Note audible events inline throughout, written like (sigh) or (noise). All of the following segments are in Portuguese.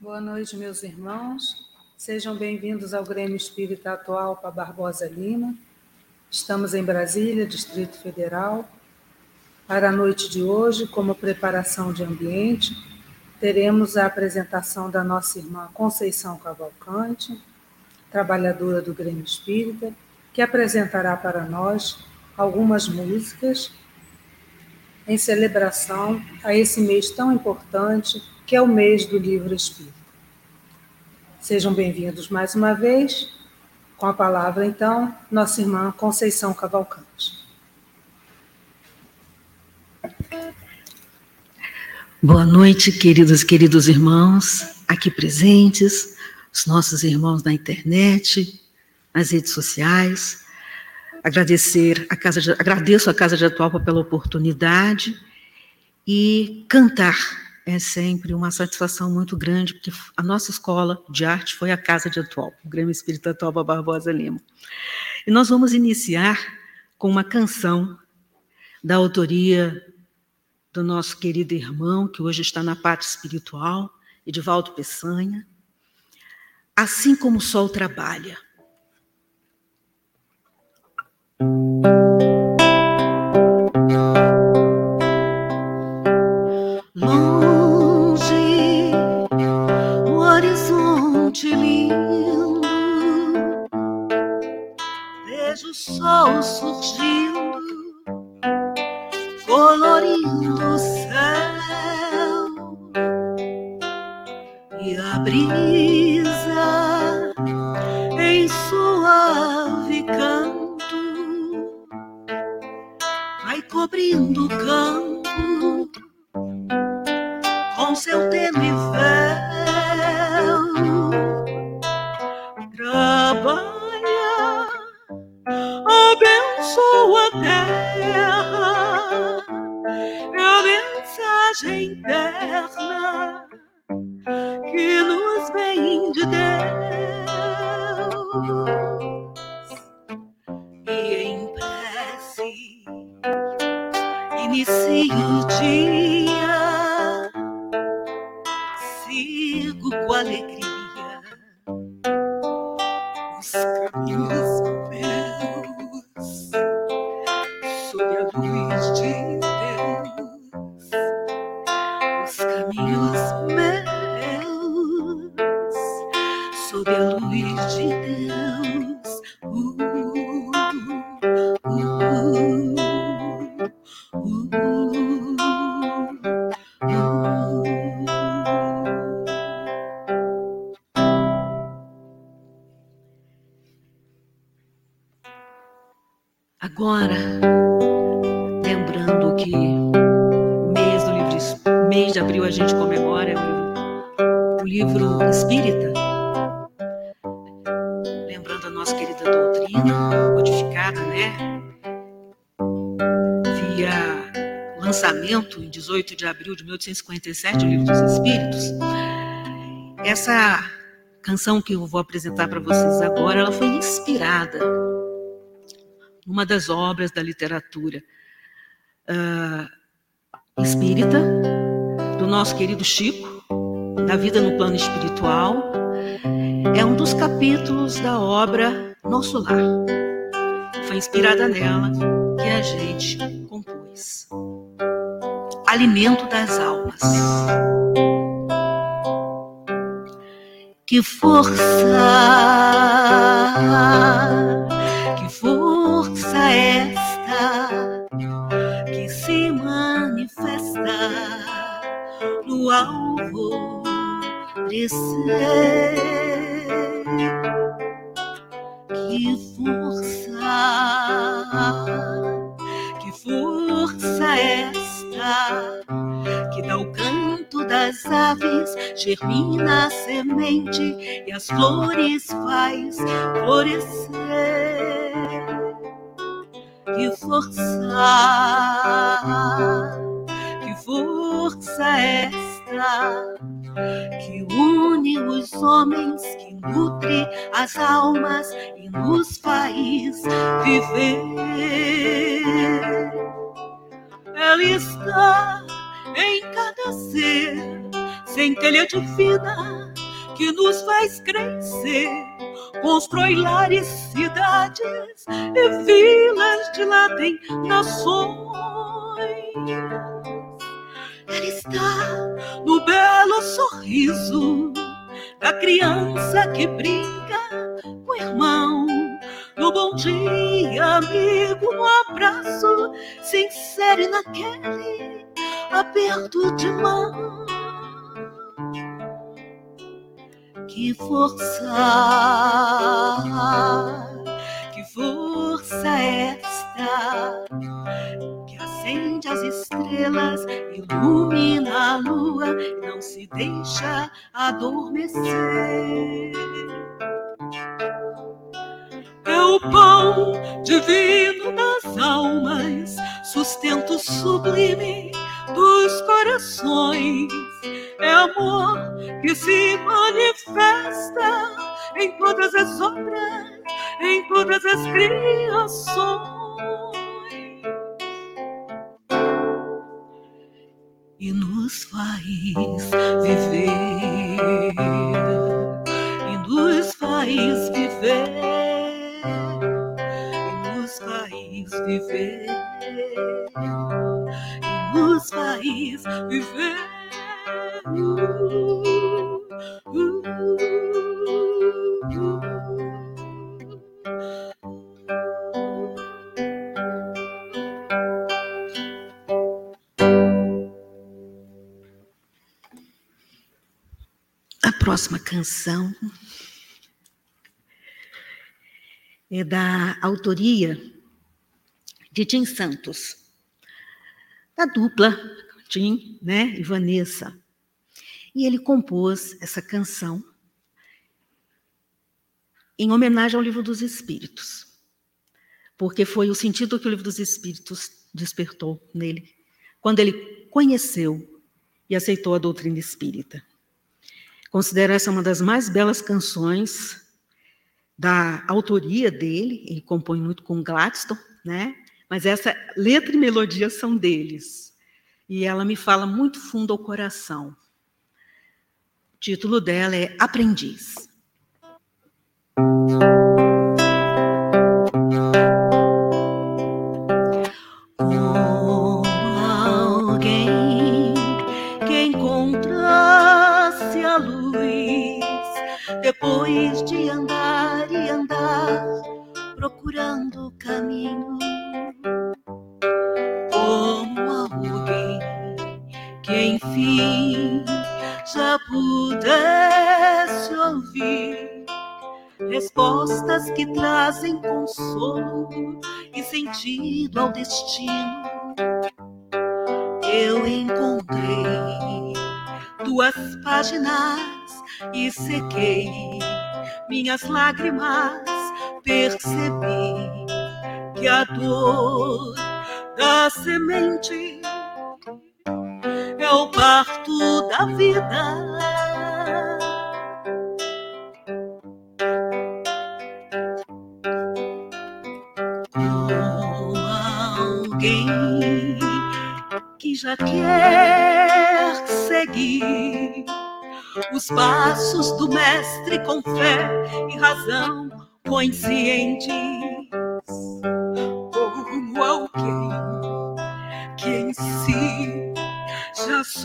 Boa noite, meus irmãos. Sejam bem-vindos ao Grêmio Espírita Atual para Barbosa Lima. Estamos em Brasília, Distrito Federal. Para a noite de hoje, como preparação de ambiente, teremos a apresentação da nossa irmã Conceição Cavalcante, trabalhadora do Grêmio Espírita, que apresentará para nós algumas músicas em celebração a esse mês tão importante que é o mês do livro Espírita. Sejam bem-vindos mais uma vez. Com a palavra, então, nossa irmã Conceição Cavalcante. Boa noite, queridos e queridos irmãos aqui presentes, os nossos irmãos na internet, nas redes sociais. Agradecer a Casa de, agradeço a Casa de Atualpa pela oportunidade e cantar é sempre uma satisfação muito grande, porque a nossa escola de arte foi a Casa de Atual, o Grêmio Espírita Atual Barbosa Lima. E nós vamos iniciar com uma canção da autoria do nosso querido irmão, que hoje está na parte espiritual, Edivaldo Peçanha, Assim como o Sol Trabalha. Sol surgindo, colorindo o céu. E a brisa em suave canto vai cobrindo o campo com seu tênue mensagem eterna que nos vem de Deus. De abril de 1857, o Livro dos Espíritos. Essa canção que eu vou apresentar para vocês agora, ela foi inspirada numa das obras da literatura uh, espírita, do nosso querido Chico, da vida no plano espiritual. É um dos capítulos da obra Nosso Lar. Foi inspirada nela que a gente compôs alimento das almas. Que força, que força esta que se manifesta no alvorecer. Que força, que força esta que dá o canto das aves, germina a semente e as flores faz florescer. Que força, que força esta que une os homens, que nutre as almas e nos faz viver. Ela está em cada ser centelha divina que nos faz crescer, constrói lares, cidades e vilas dilatem nações. Ela está no belo sorriso da criança que brinca com o irmão. No bom dia, amigo, no abraço sincero e naquele aperto de mão. Que força, que força esta que acende as estrelas, ilumina a lua, não se deixa adormecer. É o pão divino das almas, sustento sublime dos corações. É amor que se manifesta em todas as obras, em todas as criações. E nos faz viver, e nos faz viver, viver, nos faz viver. A próxima canção é da autoria de Tim Santos, da dupla Tim né, e Vanessa. E ele compôs essa canção em homenagem ao Livro dos Espíritos, porque foi o sentido que o Livro dos Espíritos despertou nele, quando ele conheceu e aceitou a doutrina espírita. Considero essa uma das mais belas canções da autoria dele, ele compõe muito com Gladstone, né? Mas essa letra e melodia são deles. E ela me fala muito fundo ao coração. O título dela é Aprendiz. depois de andar e andar procurando caminho enfim já pudesse ouvir respostas que trazem consolo e sentido ao destino. Eu encontrei duas páginas e sequei minhas lágrimas, percebi que a dor da semente é o parto da vida. alguém que já quer seguir os passos do mestre com fé e razão conscientes,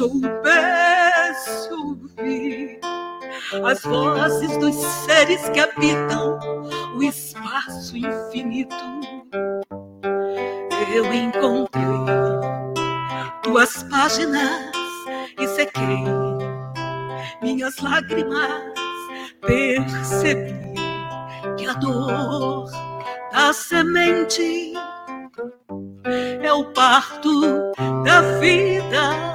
soubesse ouvir as vozes dos seres que habitam o espaço infinito. Eu encontrei tuas páginas e sequei minhas lágrimas, percebi que a dor da semente é o parto da vida.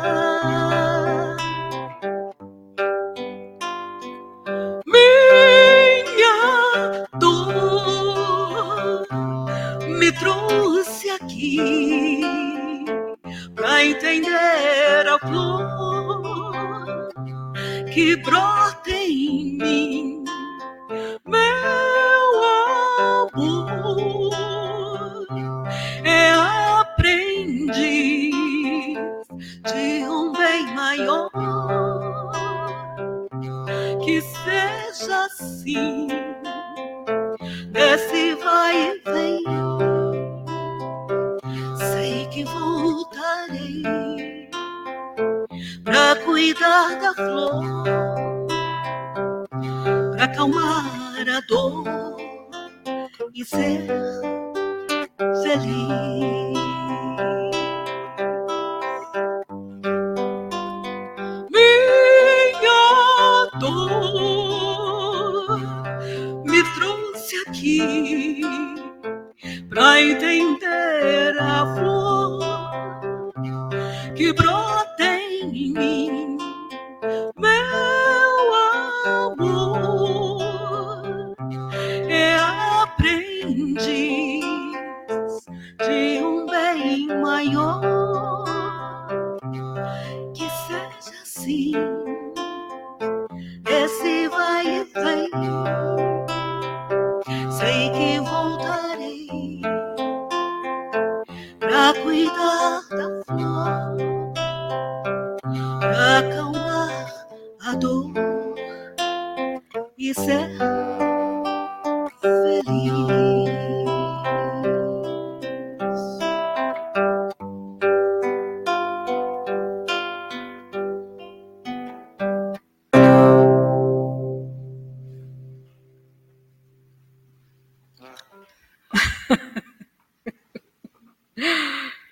Que brota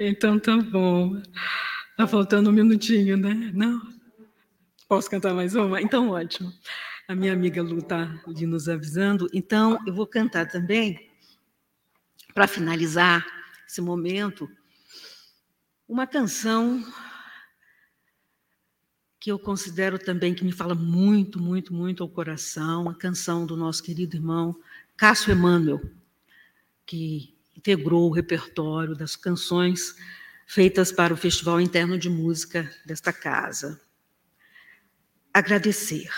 Então tá bom. Tá faltando um minutinho, né? Não? Posso cantar mais uma? Então, ótimo. A minha amiga Lu está ali nos avisando. Então, eu vou cantar também, para finalizar esse momento, uma canção que eu considero também que me fala muito, muito, muito ao coração, a canção do nosso querido irmão Cássio Emmanuel, que integrou o repertório das canções feitas para o Festival Interno de Música desta casa. Agradecer.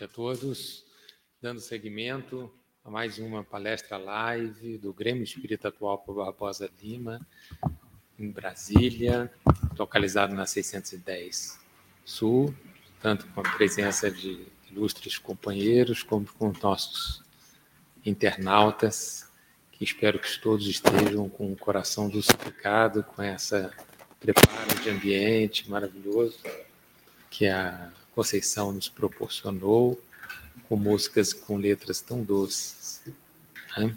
Noite a todos. Dando seguimento a mais uma palestra live do Grêmio Espírita Atual Barbosa Lima, em Brasília, localizado na 610 Sul, tanto com a presença de ilustres companheiros como com nossos internautas, que espero que todos estejam com o coração dulcificado com essa preparo de ambiente maravilhoso que a Conceição nos proporcionou, com músicas com letras tão doces. Né?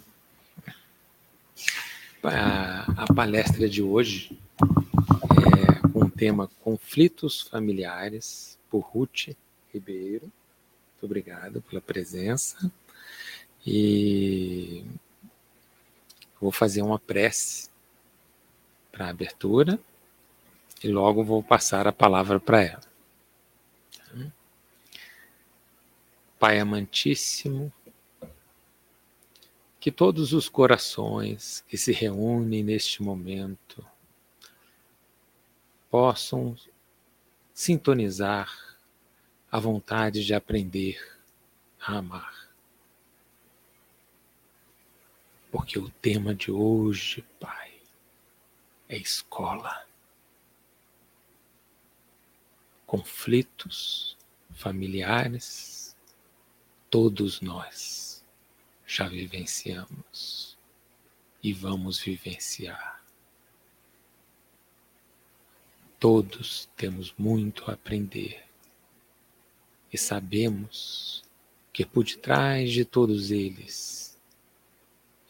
A, a, palestra de hoje é com o tema Conflitos Familiares, por Ruth Ribeiro. Muito obrigado pela presença. E vou fazer uma prece para a abertura e logo vou passar a palavra para ela. Pai amantíssimo, que todos os corações que se reúnem neste momento possam sintonizar a vontade de aprender a amar. Porque o tema de hoje, Pai, é escola. Conflitos familiares, todos nós já vivenciamos e vamos vivenciar. Todos temos muito a aprender e sabemos que por detrás de todos eles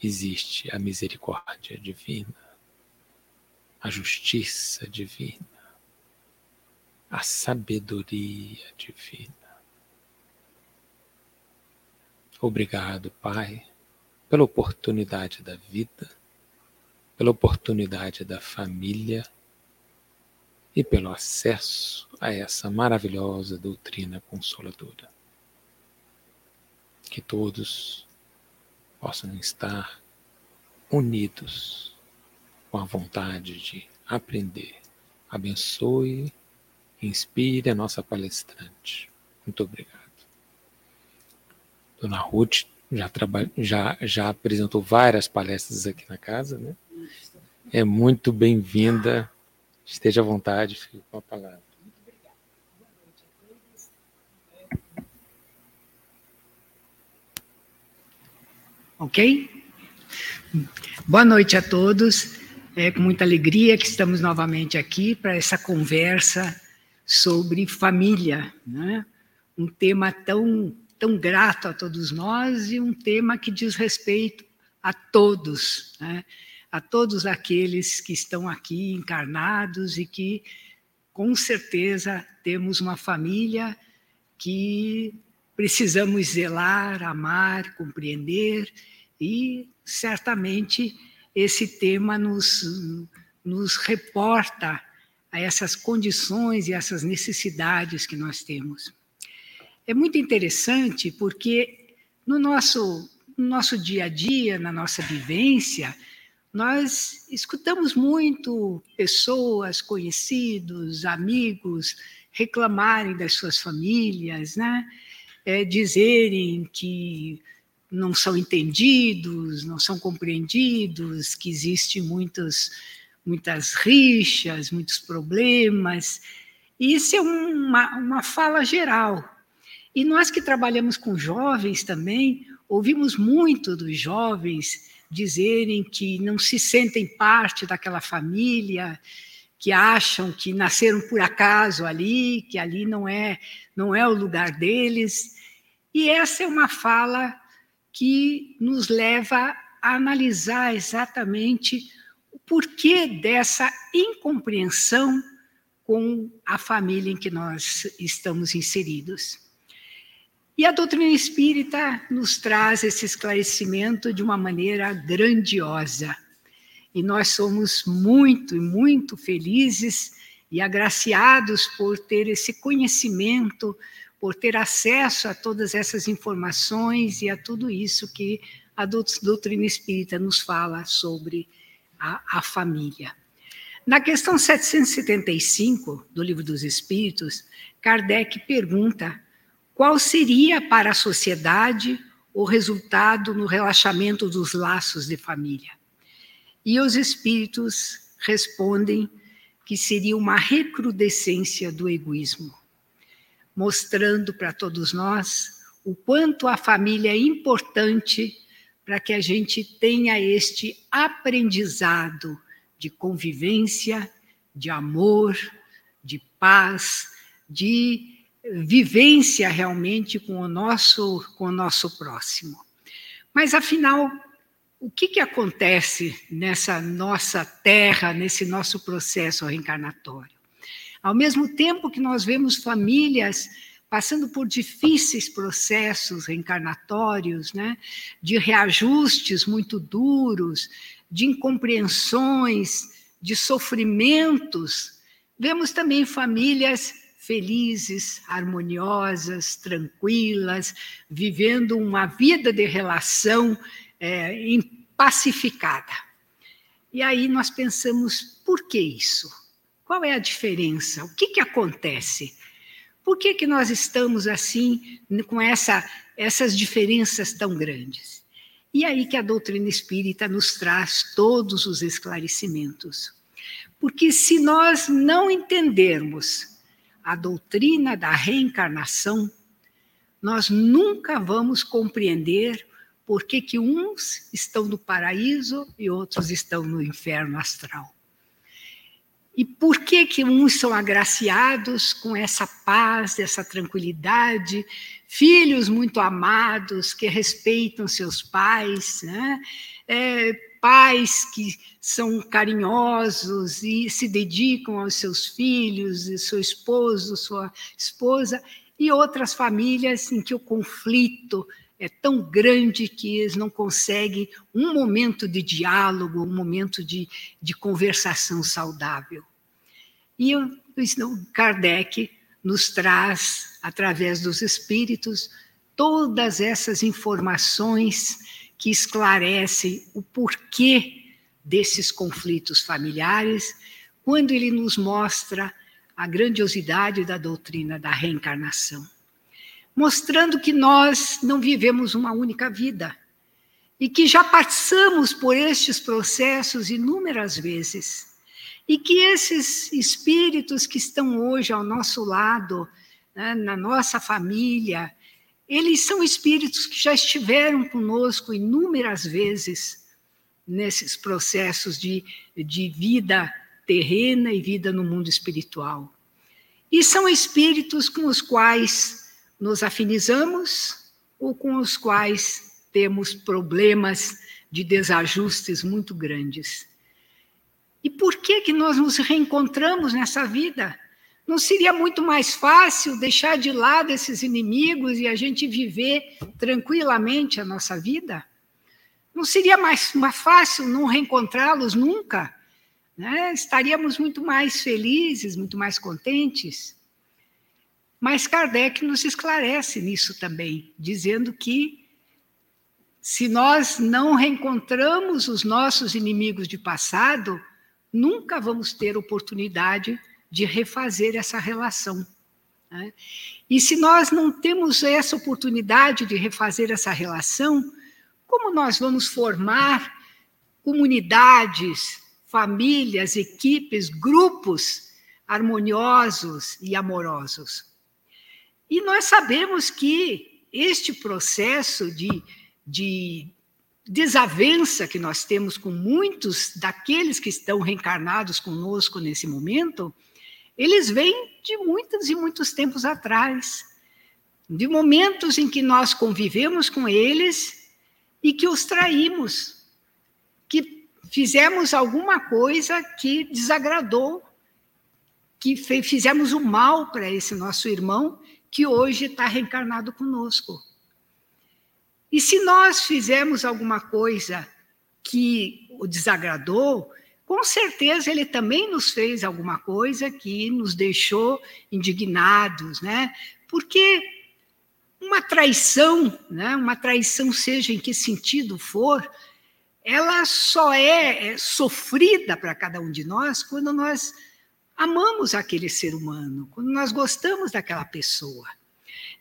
existe a misericórdia divina, a justiça divina, a sabedoria divina. Obrigado, Pai, pela oportunidade da vida, pela oportunidade da família e pelo acesso a essa maravilhosa doutrina consoladora. Que todos possam estar unidos com a vontade de aprender. Abençoe inspire a nossa palestrante. Muito obrigado. Dona Ruth já, já, já apresentou várias palestras aqui na casa, né? É muito bem-vinda. Esteja à vontade, fique com a palavra. Ok? Boa noite a todos. É com muita alegria que estamos novamente aqui para essa conversa sobre família, né? um tema tão tão grato a todos nós e um tema que diz respeito a todos, né? a todos aqueles que estão aqui encarnados e que, com certeza, temos uma família que precisamos zelar, amar, compreender e, certamente, esse tema nos, nos reporta a essas condições e essas necessidades que nós temos é muito interessante porque no nosso, no nosso dia a dia, na nossa vivência, nós escutamos muito pessoas, conhecidos, amigos reclamarem das suas famílias, né? É, dizerem que não são entendidos, não são compreendidos, que existem muitos, muitas rixas, muitos problemas. E isso é uma, uma fala geral, e nós que trabalhamos com jovens também, ouvimos muito dos jovens dizerem que não se sentem parte daquela família, que acham que nasceram por acaso ali, que ali não é não é o lugar deles. E essa é uma fala que nos leva a analisar exatamente o porquê dessa incompreensão com a família em que nós estamos inseridos. E a doutrina espírita nos traz esse esclarecimento de uma maneira grandiosa. E nós somos muito, muito felizes e agraciados por ter esse conhecimento, por ter acesso a todas essas informações e a tudo isso que a doutrina espírita nos fala sobre a, a família. Na questão 775 do Livro dos Espíritos, Kardec pergunta qual seria para a sociedade o resultado no relaxamento dos laços de família. E os espíritos respondem que seria uma recrudescência do egoísmo, mostrando para todos nós o quanto a família é importante para que a gente tenha este aprendizado de convivência, de amor, de paz, de vivência realmente com o nosso com o nosso próximo. Mas afinal, o que, que acontece nessa nossa terra, nesse nosso processo reencarnatório? Ao mesmo tempo que nós vemos famílias passando por difíceis processos reencarnatórios, né, de reajustes muito duros, de incompreensões, de sofrimentos, vemos também famílias felizes, harmoniosas, tranquilas, vivendo uma vida de relação é, pacificada. E aí nós pensamos, por que isso? Qual é a diferença? O que, que acontece? Por que, que nós estamos assim, com essa, essas diferenças tão grandes? E aí que a doutrina espírita nos traz todos os esclarecimentos. Porque se nós não entendermos a doutrina da reencarnação, nós nunca vamos compreender por que, que uns estão no paraíso e outros estão no inferno astral. E por que, que uns são agraciados com essa paz, essa tranquilidade, filhos muito amados que respeitam seus pais, né? É, pais que são carinhosos e se dedicam aos seus filhos, e seu esposo, sua esposa, e outras famílias em que o conflito é tão grande que eles não conseguem um momento de diálogo, um momento de, de conversação saudável. E o Kardec nos traz, através dos espíritos, todas essas informações que esclarece o porquê desses conflitos familiares, quando ele nos mostra a grandiosidade da doutrina da reencarnação, mostrando que nós não vivemos uma única vida e que já passamos por estes processos inúmeras vezes e que esses espíritos que estão hoje ao nosso lado, né, na nossa família, eles são espíritos que já estiveram conosco inúmeras vezes nesses processos de, de vida terrena e vida no mundo espiritual. E são espíritos com os quais nos afinizamos ou com os quais temos problemas de desajustes muito grandes. E por que que nós nos reencontramos nessa vida? Não seria muito mais fácil deixar de lado esses inimigos e a gente viver tranquilamente a nossa vida? Não seria mais, mais fácil não reencontrá-los nunca? Né? Estaríamos muito mais felizes, muito mais contentes. Mas Kardec nos esclarece nisso também, dizendo que se nós não reencontramos os nossos inimigos de passado, nunca vamos ter oportunidade de de refazer essa relação. Né? E se nós não temos essa oportunidade de refazer essa relação, como nós vamos formar comunidades, famílias, equipes, grupos harmoniosos e amorosos? E nós sabemos que este processo de, de desavença que nós temos com muitos daqueles que estão reencarnados conosco nesse momento eles vêm de muitos e muitos tempos atrás, de momentos em que nós convivemos com eles e que os traímos, que fizemos alguma coisa que desagradou, que fizemos o mal para esse nosso irmão que hoje está reencarnado conosco. E se nós fizemos alguma coisa que o desagradou, com certeza ele também nos fez alguma coisa que nos deixou indignados, né? Porque uma traição, né? Uma traição seja em que sentido for, ela só é, é sofrida para cada um de nós quando nós amamos aquele ser humano, quando nós gostamos daquela pessoa.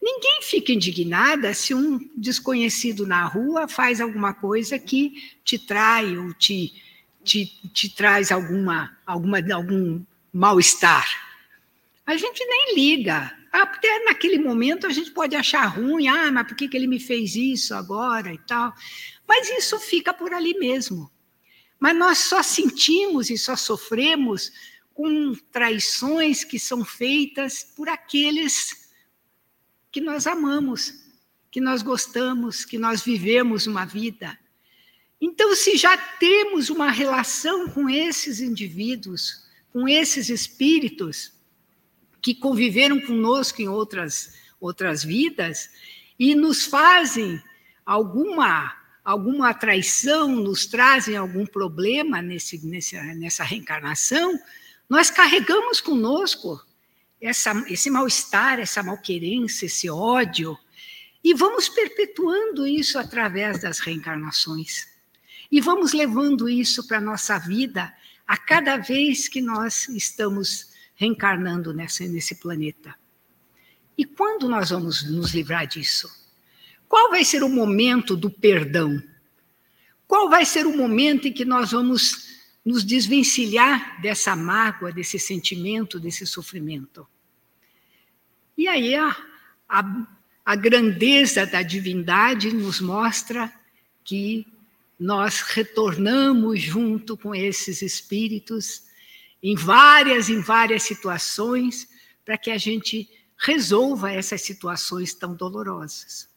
Ninguém fica indignada se um desconhecido na rua faz alguma coisa que te trai ou te, te, te traz alguma, alguma, algum mal-estar. A gente nem liga. Até naquele momento a gente pode achar ruim, ah, mas por que, que ele me fez isso agora e tal. Mas isso fica por ali mesmo. Mas nós só sentimos e só sofremos com traições que são feitas por aqueles que nós amamos, que nós gostamos, que nós vivemos uma vida. Então, se já temos uma relação com esses indivíduos, com esses espíritos que conviveram conosco em outras outras vidas e nos fazem alguma alguma traição, nos trazem algum problema nesse, nessa, nessa reencarnação, nós carregamos conosco essa, esse mal-estar, essa malquerência, esse ódio, e vamos perpetuando isso através das reencarnações. E vamos levando isso para a nossa vida a cada vez que nós estamos reencarnando nessa, nesse planeta. E quando nós vamos nos livrar disso? Qual vai ser o momento do perdão? Qual vai ser o momento em que nós vamos nos desvencilhar dessa mágoa, desse sentimento, desse sofrimento? E aí a, a, a grandeza da divindade nos mostra que nós retornamos junto com esses espíritos em várias, em várias situações, para que a gente resolva essas situações tão dolorosas.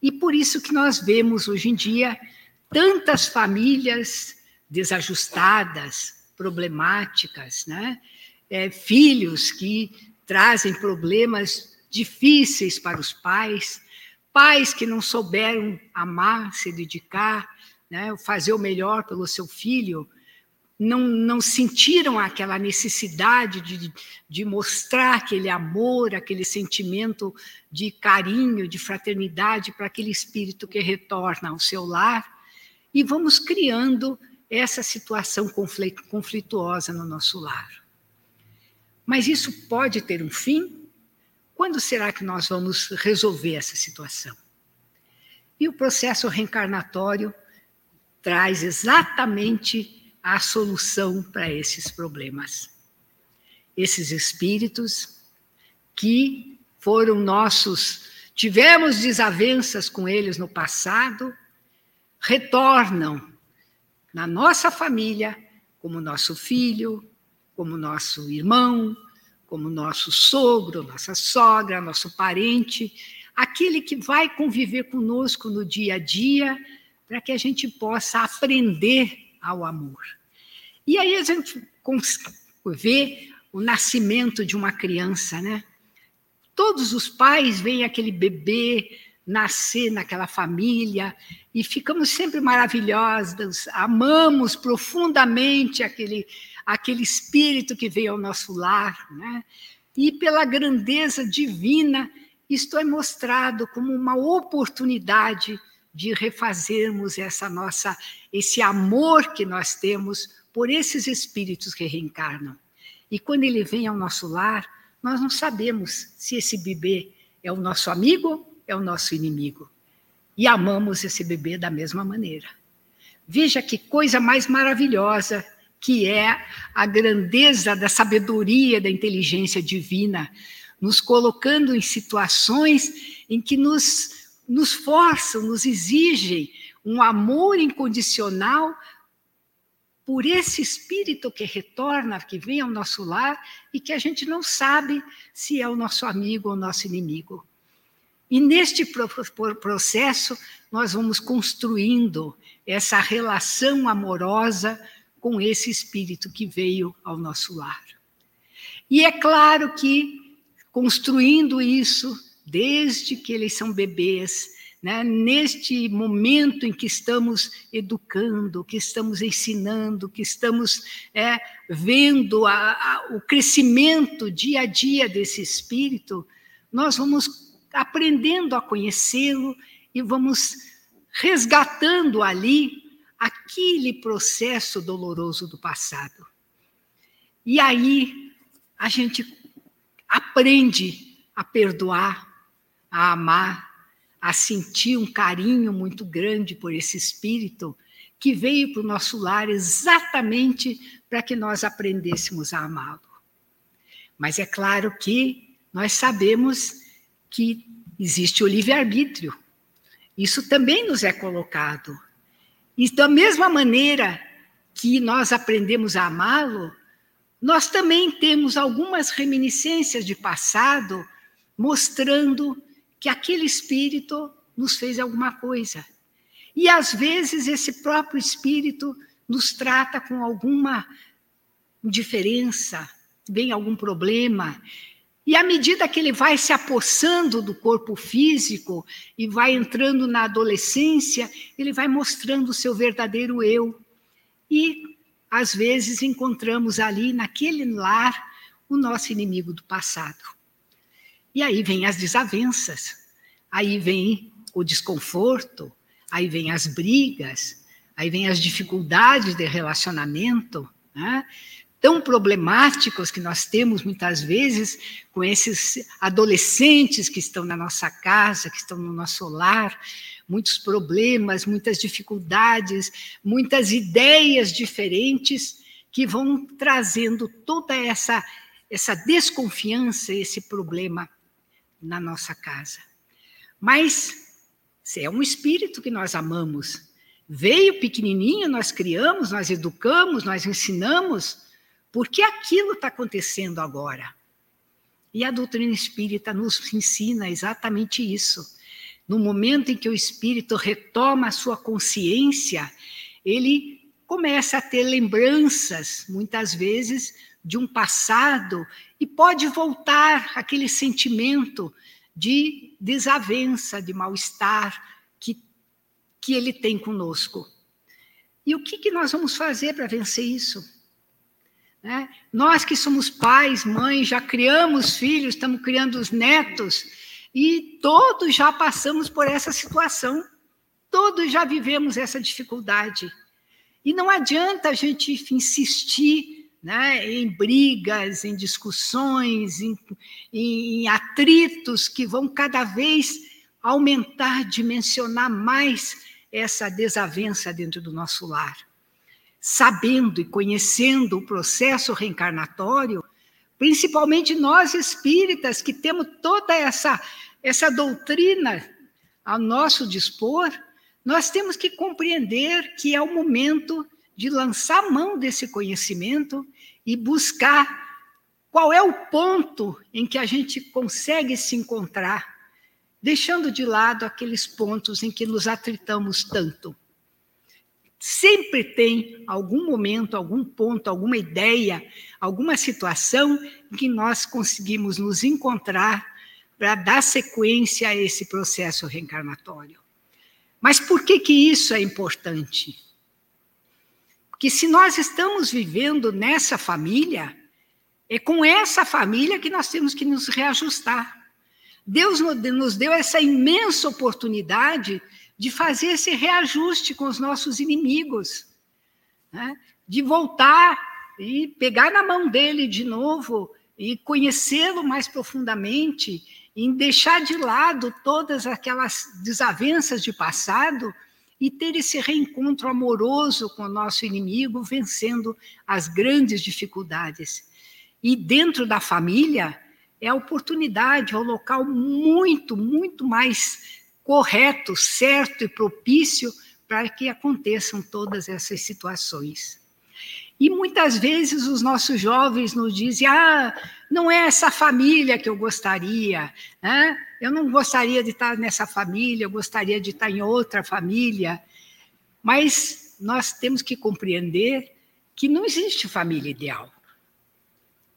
E por isso que nós vemos hoje em dia tantas famílias desajustadas, problemáticas, né? É, filhos que trazem problemas difíceis para os pais, pais que não souberam amar, se dedicar, né, fazer o melhor pelo seu filho, não, não sentiram aquela necessidade de, de mostrar aquele amor, aquele sentimento de carinho, de fraternidade para aquele espírito que retorna ao seu lar, e vamos criando essa situação conflituosa no nosso lar. Mas isso pode ter um fim? Quando será que nós vamos resolver essa situação? E o processo reencarnatório traz exatamente a solução para esses problemas. Esses espíritos que foram nossos, tivemos desavenças com eles no passado, retornam na nossa família como nosso filho, como nosso irmão, como nosso sogro, nossa sogra, nosso parente, aquele que vai conviver conosco no dia a dia, para que a gente possa aprender ao amor. E aí a gente vê o nascimento de uma criança, né? Todos os pais veem aquele bebê nascer naquela família e ficamos sempre maravilhosos, amamos profundamente aquele aquele espírito que veio ao nosso lar, né? E pela grandeza divina, isto é mostrado como uma oportunidade de refazermos essa nossa esse amor que nós temos por esses espíritos que reencarnam. E quando ele vem ao nosso lar, nós não sabemos se esse bebê é o nosso amigo, é o nosso inimigo. E amamos esse bebê da mesma maneira. Veja que coisa mais maravilhosa que é a grandeza da sabedoria da inteligência divina, nos colocando em situações em que nos, nos forçam, nos exigem um amor incondicional por esse espírito que retorna, que vem ao nosso lar e que a gente não sabe se é o nosso amigo ou nosso inimigo. E neste processo, nós vamos construindo essa relação amorosa com esse espírito que veio ao nosso lar. E é claro que, construindo isso, desde que eles são bebês, né, neste momento em que estamos educando, que estamos ensinando, que estamos é, vendo a, a, o crescimento dia a dia desse espírito, nós vamos aprendendo a conhecê-lo e vamos resgatando ali aquele processo doloroso do passado. E aí a gente aprende a perdoar, a amar, a sentir um carinho muito grande por esse espírito que veio para o nosso lar exatamente para que nós aprendêssemos a amá-lo. Mas é claro que nós sabemos que existe o livre-arbítrio. Isso também nos é colocado. E da mesma maneira que nós aprendemos a amá-lo, nós também temos algumas reminiscências de passado mostrando que aquele espírito nos fez alguma coisa. E às vezes esse próprio espírito nos trata com alguma diferença, vem algum problema. E à medida que ele vai se apossando do corpo físico e vai entrando na adolescência, ele vai mostrando o seu verdadeiro eu. E às vezes encontramos ali naquele lar o nosso inimigo do passado. E aí vem as desavenças, aí vem o desconforto, aí vem as brigas, aí vem as dificuldades de relacionamento, né? tão problemáticos que nós temos muitas vezes com esses adolescentes que estão na nossa casa, que estão no nosso lar, muitos problemas, muitas dificuldades, muitas ideias diferentes que vão trazendo toda essa essa desconfiança, esse problema na nossa casa. Mas é um espírito que nós amamos, veio pequenininho, nós criamos, nós educamos, nós ensinamos, porque aquilo está acontecendo agora. E a doutrina espírita nos ensina exatamente isso. No momento em que o espírito retoma a sua consciência, ele começa a ter lembranças, muitas vezes, de um passado e pode voltar aquele sentimento de desavença, de mal-estar que, que ele tem conosco. E o que, que nós vamos fazer para vencer isso? Né? Nós que somos pais, mães, já criamos filhos, estamos criando os netos, e todos já passamos por essa situação, todos já vivemos essa dificuldade. E não adianta a gente insistir né, em brigas, em discussões, em, em atritos que vão cada vez aumentar, dimensionar mais essa desavença dentro do nosso lar. Sabendo e conhecendo o processo reencarnatório, principalmente nós espíritas que temos toda essa, essa doutrina ao nosso dispor, nós temos que compreender que é o momento de lançar mão desse conhecimento e buscar qual é o ponto em que a gente consegue se encontrar, deixando de lado aqueles pontos em que nos atritamos tanto. Sempre tem algum momento, algum ponto, alguma ideia, alguma situação em que nós conseguimos nos encontrar para dar sequência a esse processo reencarnatório. Mas por que, que isso é importante? Que se nós estamos vivendo nessa família, é com essa família que nós temos que nos reajustar. Deus nos deu essa imensa oportunidade de fazer esse reajuste com os nossos inimigos, né? de voltar e pegar na mão dele de novo e conhecê-lo mais profundamente, em deixar de lado todas aquelas desavenças de passado e ter esse reencontro amoroso com o nosso inimigo, vencendo as grandes dificuldades. E dentro da família, é a oportunidade, é o local muito, muito mais correto, certo e propício para que aconteçam todas essas situações. E muitas vezes os nossos jovens nos dizem: ah, não é essa família que eu gostaria, né? Eu não gostaria de estar nessa família, eu gostaria de estar em outra família. Mas nós temos que compreender que não existe família ideal.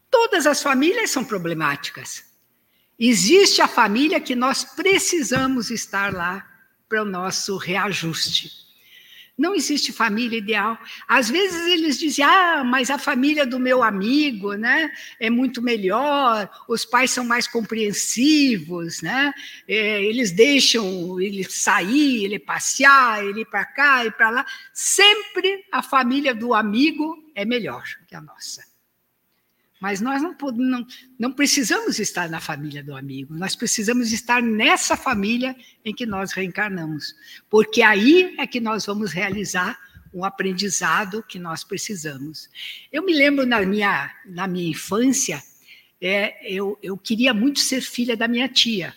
Todas as famílias são problemáticas. Existe a família que nós precisamos estar lá para o nosso reajuste. Não existe família ideal. Às vezes eles dizem: ah, mas a família do meu amigo né, é muito melhor, os pais são mais compreensivos, né, é, eles deixam ele sair, ele passear, ele ir para cá e para lá. Sempre a família do amigo é melhor que a nossa. Mas nós não, não, não precisamos estar na família do amigo, nós precisamos estar nessa família em que nós reencarnamos, porque aí é que nós vamos realizar um aprendizado que nós precisamos. Eu me lembro na minha, na minha infância, é, eu, eu queria muito ser filha da minha tia,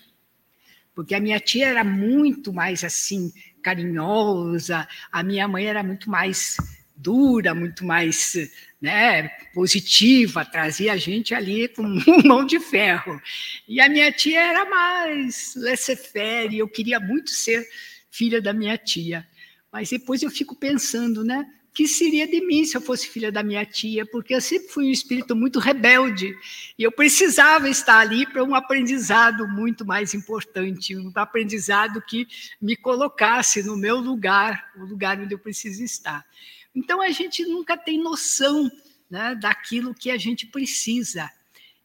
porque a minha tia era muito mais assim carinhosa, a minha mãe era muito mais dura, muito mais né, positiva, trazia a gente ali com (laughs) mão de ferro. E a minha tia era mais laissez-faire, eu queria muito ser filha da minha tia. Mas depois eu fico pensando, né? Que seria de mim se eu fosse filha da minha tia, porque eu sempre fui um espírito muito rebelde e eu precisava estar ali para um aprendizado muito mais importante, um aprendizado que me colocasse no meu lugar, o lugar onde eu preciso estar. Então a gente nunca tem noção né, daquilo que a gente precisa.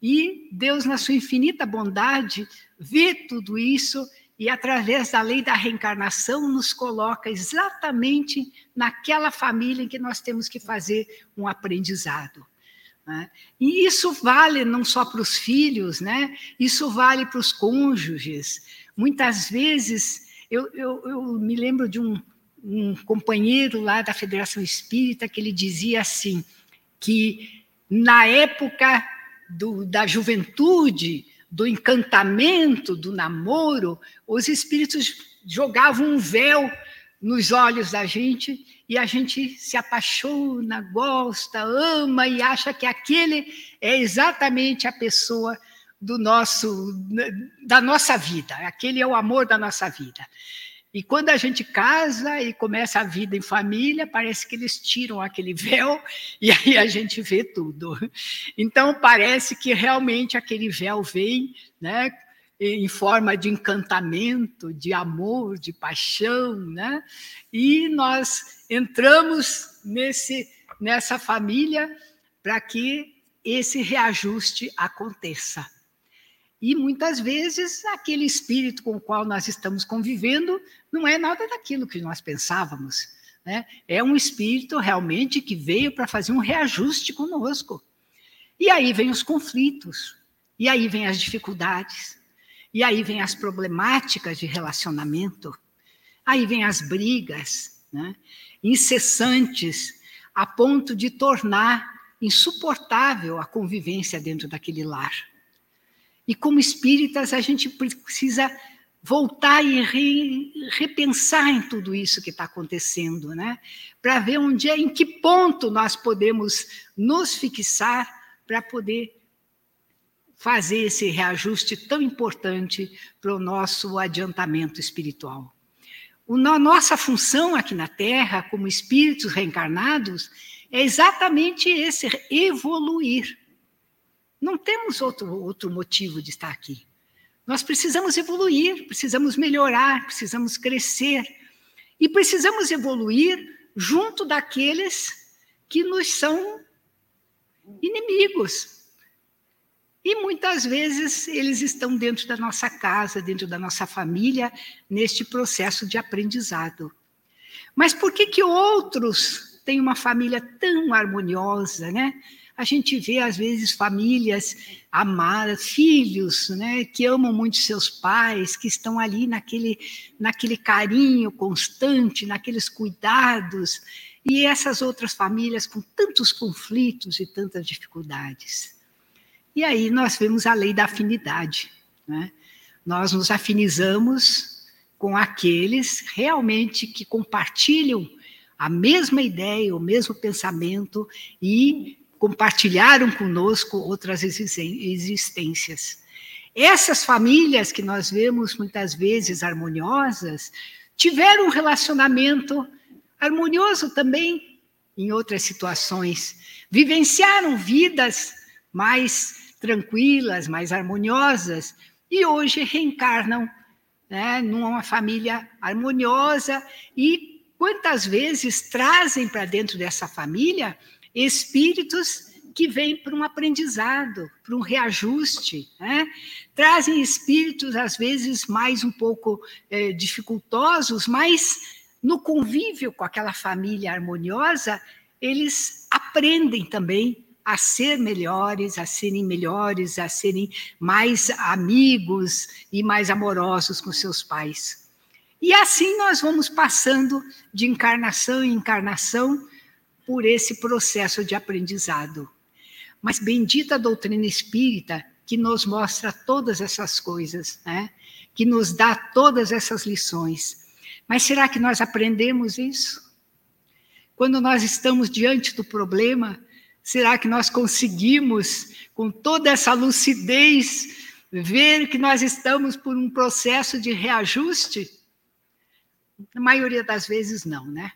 E Deus, na sua infinita bondade, vê tudo isso e, através da lei da reencarnação, nos coloca exatamente naquela família em que nós temos que fazer um aprendizado. Né? E isso vale não só para os filhos, né? isso vale para os cônjuges. Muitas vezes, eu, eu, eu me lembro de um, um companheiro lá da Federação Espírita que ele dizia assim, que na época do, da juventude, do encantamento, do namoro, os espíritos jogavam um véu nos olhos da gente e a gente se apaixona, gosta, ama e acha que aquele é exatamente a pessoa do nosso da nossa vida, aquele é o amor da nossa vida. E quando a gente casa e começa a vida em família, parece que eles tiram aquele véu (laughs) e aí a gente vê tudo. Então parece que realmente aquele véu vem, né, em forma de encantamento, de amor, de paixão, né? E nós entramos nesse nessa família para que esse reajuste aconteça. E muitas vezes aquele espírito com o qual nós estamos convivendo não é nada daquilo que nós pensávamos. Né? É um espírito realmente que veio para fazer um reajuste conosco. E aí vem os conflitos, e aí vem as dificuldades, e aí vem as problemáticas de relacionamento, aí vem as brigas, né? incessantes, a ponto de tornar insuportável a convivência dentro daquele lar. E como espíritas, a gente precisa voltar e re, repensar em tudo isso que está acontecendo, né? Para ver onde é, em que ponto nós podemos nos fixar para poder fazer esse reajuste tão importante para o nosso adiantamento espiritual. A nossa função aqui na Terra, como espíritos reencarnados, é exatamente esse: evoluir. Não temos outro, outro motivo de estar aqui. Nós precisamos evoluir, precisamos melhorar, precisamos crescer. E precisamos evoluir junto daqueles que nos são inimigos. E muitas vezes eles estão dentro da nossa casa, dentro da nossa família, neste processo de aprendizado. Mas por que que outros têm uma família tão harmoniosa, né? A gente vê, às vezes, famílias amadas, filhos né, que amam muito seus pais, que estão ali naquele, naquele carinho constante, naqueles cuidados, e essas outras famílias com tantos conflitos e tantas dificuldades. E aí nós vemos a lei da afinidade. Né? Nós nos afinizamos com aqueles realmente que compartilham a mesma ideia, o mesmo pensamento e compartilharam conosco outras existências. Essas famílias que nós vemos muitas vezes harmoniosas, tiveram um relacionamento harmonioso também em outras situações, vivenciaram vidas mais tranquilas, mais harmoniosas, e hoje reencarnam né, numa família harmoniosa e quantas vezes trazem para dentro dessa família espíritos que vêm para um aprendizado, para um reajuste. Né? Trazem espíritos, às vezes, mais um pouco é, dificultosos, mas no convívio com aquela família harmoniosa, eles aprendem também a ser melhores, a serem melhores, a serem mais amigos e mais amorosos com seus pais. E assim nós vamos passando de encarnação em encarnação por esse processo de aprendizado. Mas bendita a doutrina espírita que nos mostra todas essas coisas, né? que nos dá todas essas lições. Mas será que nós aprendemos isso? Quando nós estamos diante do problema, Será que nós conseguimos, com toda essa lucidez, ver que nós estamos por um processo de reajuste? Na maioria das vezes, não, né?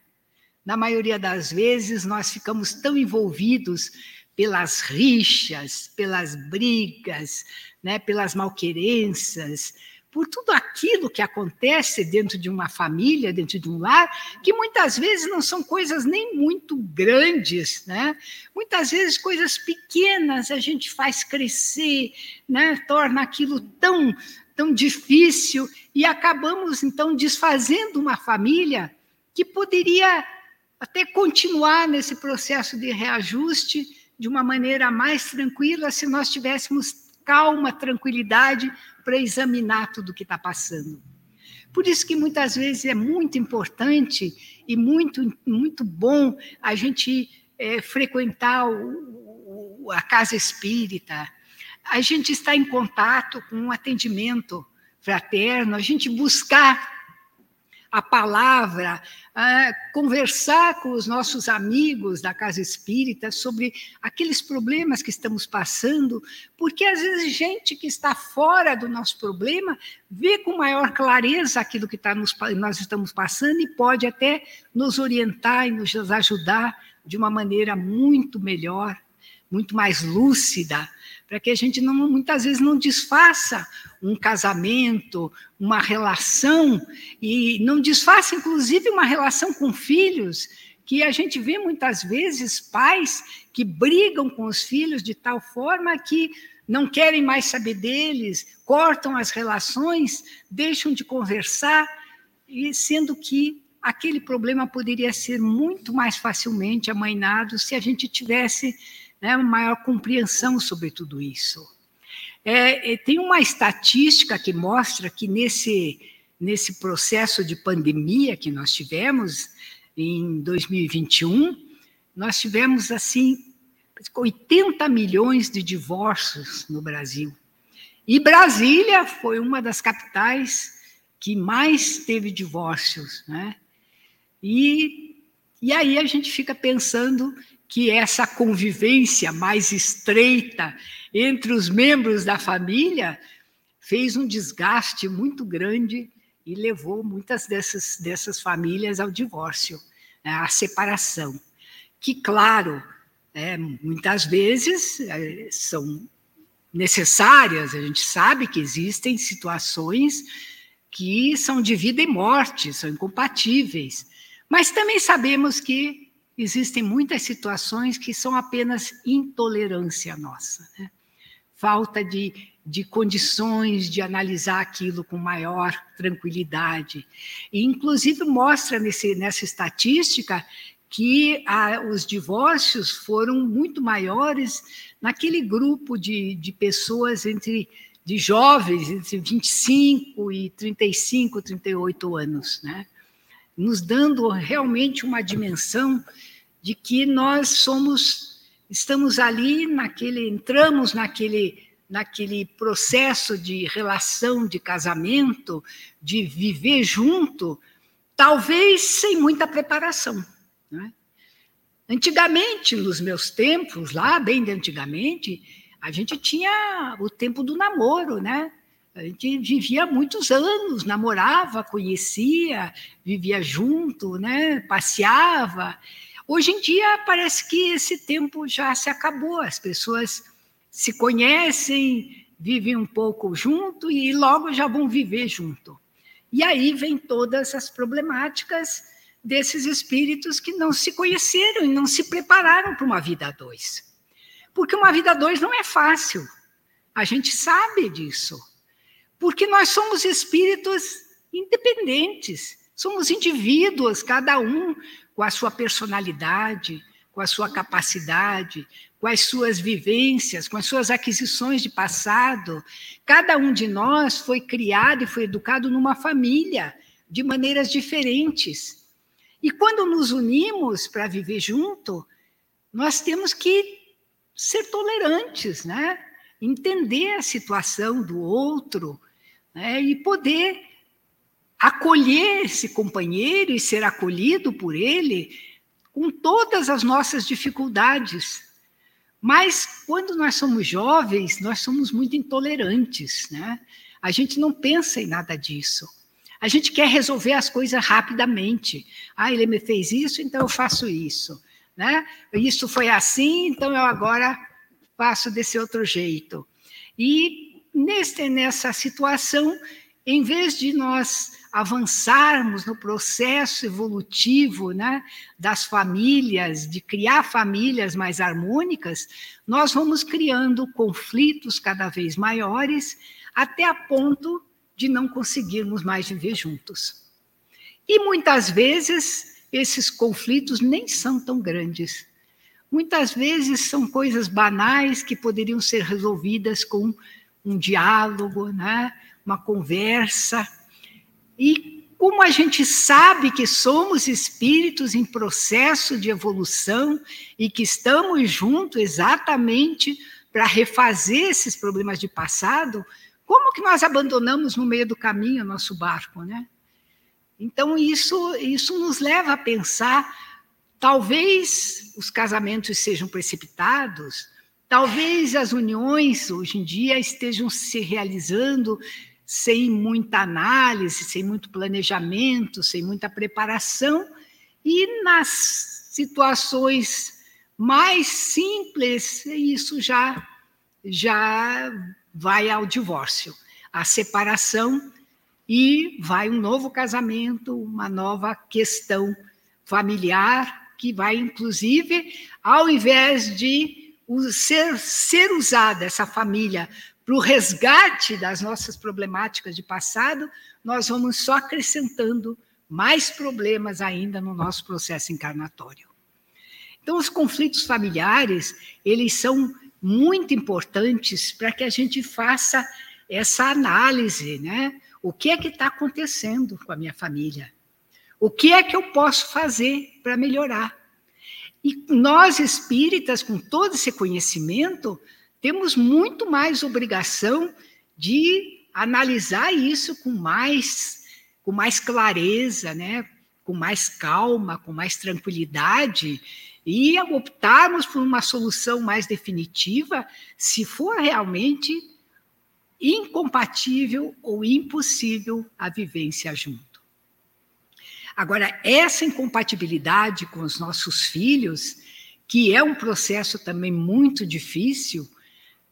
Na maioria das vezes, nós ficamos tão envolvidos pelas rixas, pelas brigas, né, pelas malquerenças, por tudo aquilo que acontece dentro de uma família, dentro de um lar, que muitas vezes não são coisas nem muito grandes, né? Muitas vezes coisas pequenas a gente faz crescer, né? Torna aquilo tão tão difícil e acabamos então desfazendo uma família que poderia até continuar nesse processo de reajuste de uma maneira mais tranquila se nós tivéssemos calma, tranquilidade para examinar tudo o que está passando. Por isso que muitas vezes é muito importante e muito, muito bom a gente é, frequentar o, o, a casa espírita, a gente estar em contato com um atendimento fraterno, a gente buscar a palavra, a conversar com os nossos amigos da casa espírita sobre aqueles problemas que estamos passando, porque às vezes gente que está fora do nosso problema vê com maior clareza aquilo que tá nos, nós estamos passando e pode até nos orientar e nos ajudar de uma maneira muito melhor, muito mais lúcida, para que a gente não, muitas vezes não desfaça um casamento, uma relação, e não desfaça, inclusive, uma relação com filhos, que a gente vê muitas vezes pais que brigam com os filhos de tal forma que não querem mais saber deles, cortam as relações, deixam de conversar, e sendo que aquele problema poderia ser muito mais facilmente amainado se a gente tivesse né, maior compreensão sobre tudo isso. É, é, tem uma estatística que mostra que nesse, nesse processo de pandemia que nós tivemos em 2021, nós tivemos assim 80 milhões de divórcios no Brasil. E Brasília foi uma das capitais que mais teve divórcios, né? E, e aí a gente fica pensando que essa convivência mais estreita entre os membros da família fez um desgaste muito grande e levou muitas dessas, dessas famílias ao divórcio, né, à separação. Que, claro, é, muitas vezes é, são necessárias, a gente sabe que existem situações que são de vida e morte, são incompatíveis, mas também sabemos que existem muitas situações que são apenas intolerância nossa. Né? Falta de, de condições de analisar aquilo com maior tranquilidade. E, inclusive, mostra nesse, nessa estatística que os divórcios foram muito maiores naquele grupo de, de pessoas entre de jovens entre 25 e 35, 38 anos, né? Nos dando realmente uma dimensão de que nós somos, estamos ali naquele, entramos naquele, naquele processo de relação, de casamento, de viver junto, talvez sem muita preparação. Né? Antigamente, nos meus tempos, lá bem de antigamente, a gente tinha o tempo do namoro, né? A gente vivia muitos anos, namorava, conhecia, vivia junto, né? passeava. Hoje em dia parece que esse tempo já se acabou, as pessoas se conhecem, vivem um pouco junto e logo já vão viver junto. E aí vem todas as problemáticas desses espíritos que não se conheceram e não se prepararam para uma vida a dois. Porque uma vida a dois não é fácil. A gente sabe disso. Porque nós somos espíritos independentes, somos indivíduos, cada um com a sua personalidade, com a sua capacidade, com as suas vivências, com as suas aquisições de passado. Cada um de nós foi criado e foi educado numa família de maneiras diferentes. E quando nos unimos para viver junto, nós temos que ser tolerantes, né? Entender a situação do outro né? e poder acolher esse companheiro e ser acolhido por ele com todas as nossas dificuldades. Mas quando nós somos jovens, nós somos muito intolerantes, né? A gente não pensa em nada disso. A gente quer resolver as coisas rapidamente. Ah, ele me fez isso, então eu faço isso, né? Isso foi assim, então eu agora faço desse outro jeito. E nesse, nessa situação, em vez de nós avançarmos no processo evolutivo né, das famílias, de criar famílias mais harmônicas, nós vamos criando conflitos cada vez maiores, até a ponto de não conseguirmos mais viver juntos. E muitas vezes esses conflitos nem são tão grandes. Muitas vezes são coisas banais que poderiam ser resolvidas com um diálogo, né? uma conversa e como a gente sabe que somos espíritos em processo de evolução e que estamos juntos exatamente para refazer esses problemas de passado, como que nós abandonamos no meio do caminho o nosso barco, né? Então isso isso nos leva a pensar, talvez os casamentos sejam precipitados, talvez as uniões hoje em dia estejam se realizando sem muita análise, sem muito planejamento, sem muita preparação, e nas situações mais simples, isso já, já vai ao divórcio, a separação, e vai um novo casamento, uma nova questão familiar, que vai, inclusive, ao invés de ser, ser usada essa família para o resgate das nossas problemáticas de passado, nós vamos só acrescentando mais problemas ainda no nosso processo encarnatório. Então, os conflitos familiares, eles são muito importantes para que a gente faça essa análise, né? O que é que está acontecendo com a minha família? O que é que eu posso fazer para melhorar? E nós espíritas, com todo esse conhecimento, temos muito mais obrigação de analisar isso com mais, com mais clareza, né? com mais calma, com mais tranquilidade, e optarmos por uma solução mais definitiva, se for realmente incompatível ou impossível a vivência junto. Agora, essa incompatibilidade com os nossos filhos, que é um processo também muito difícil,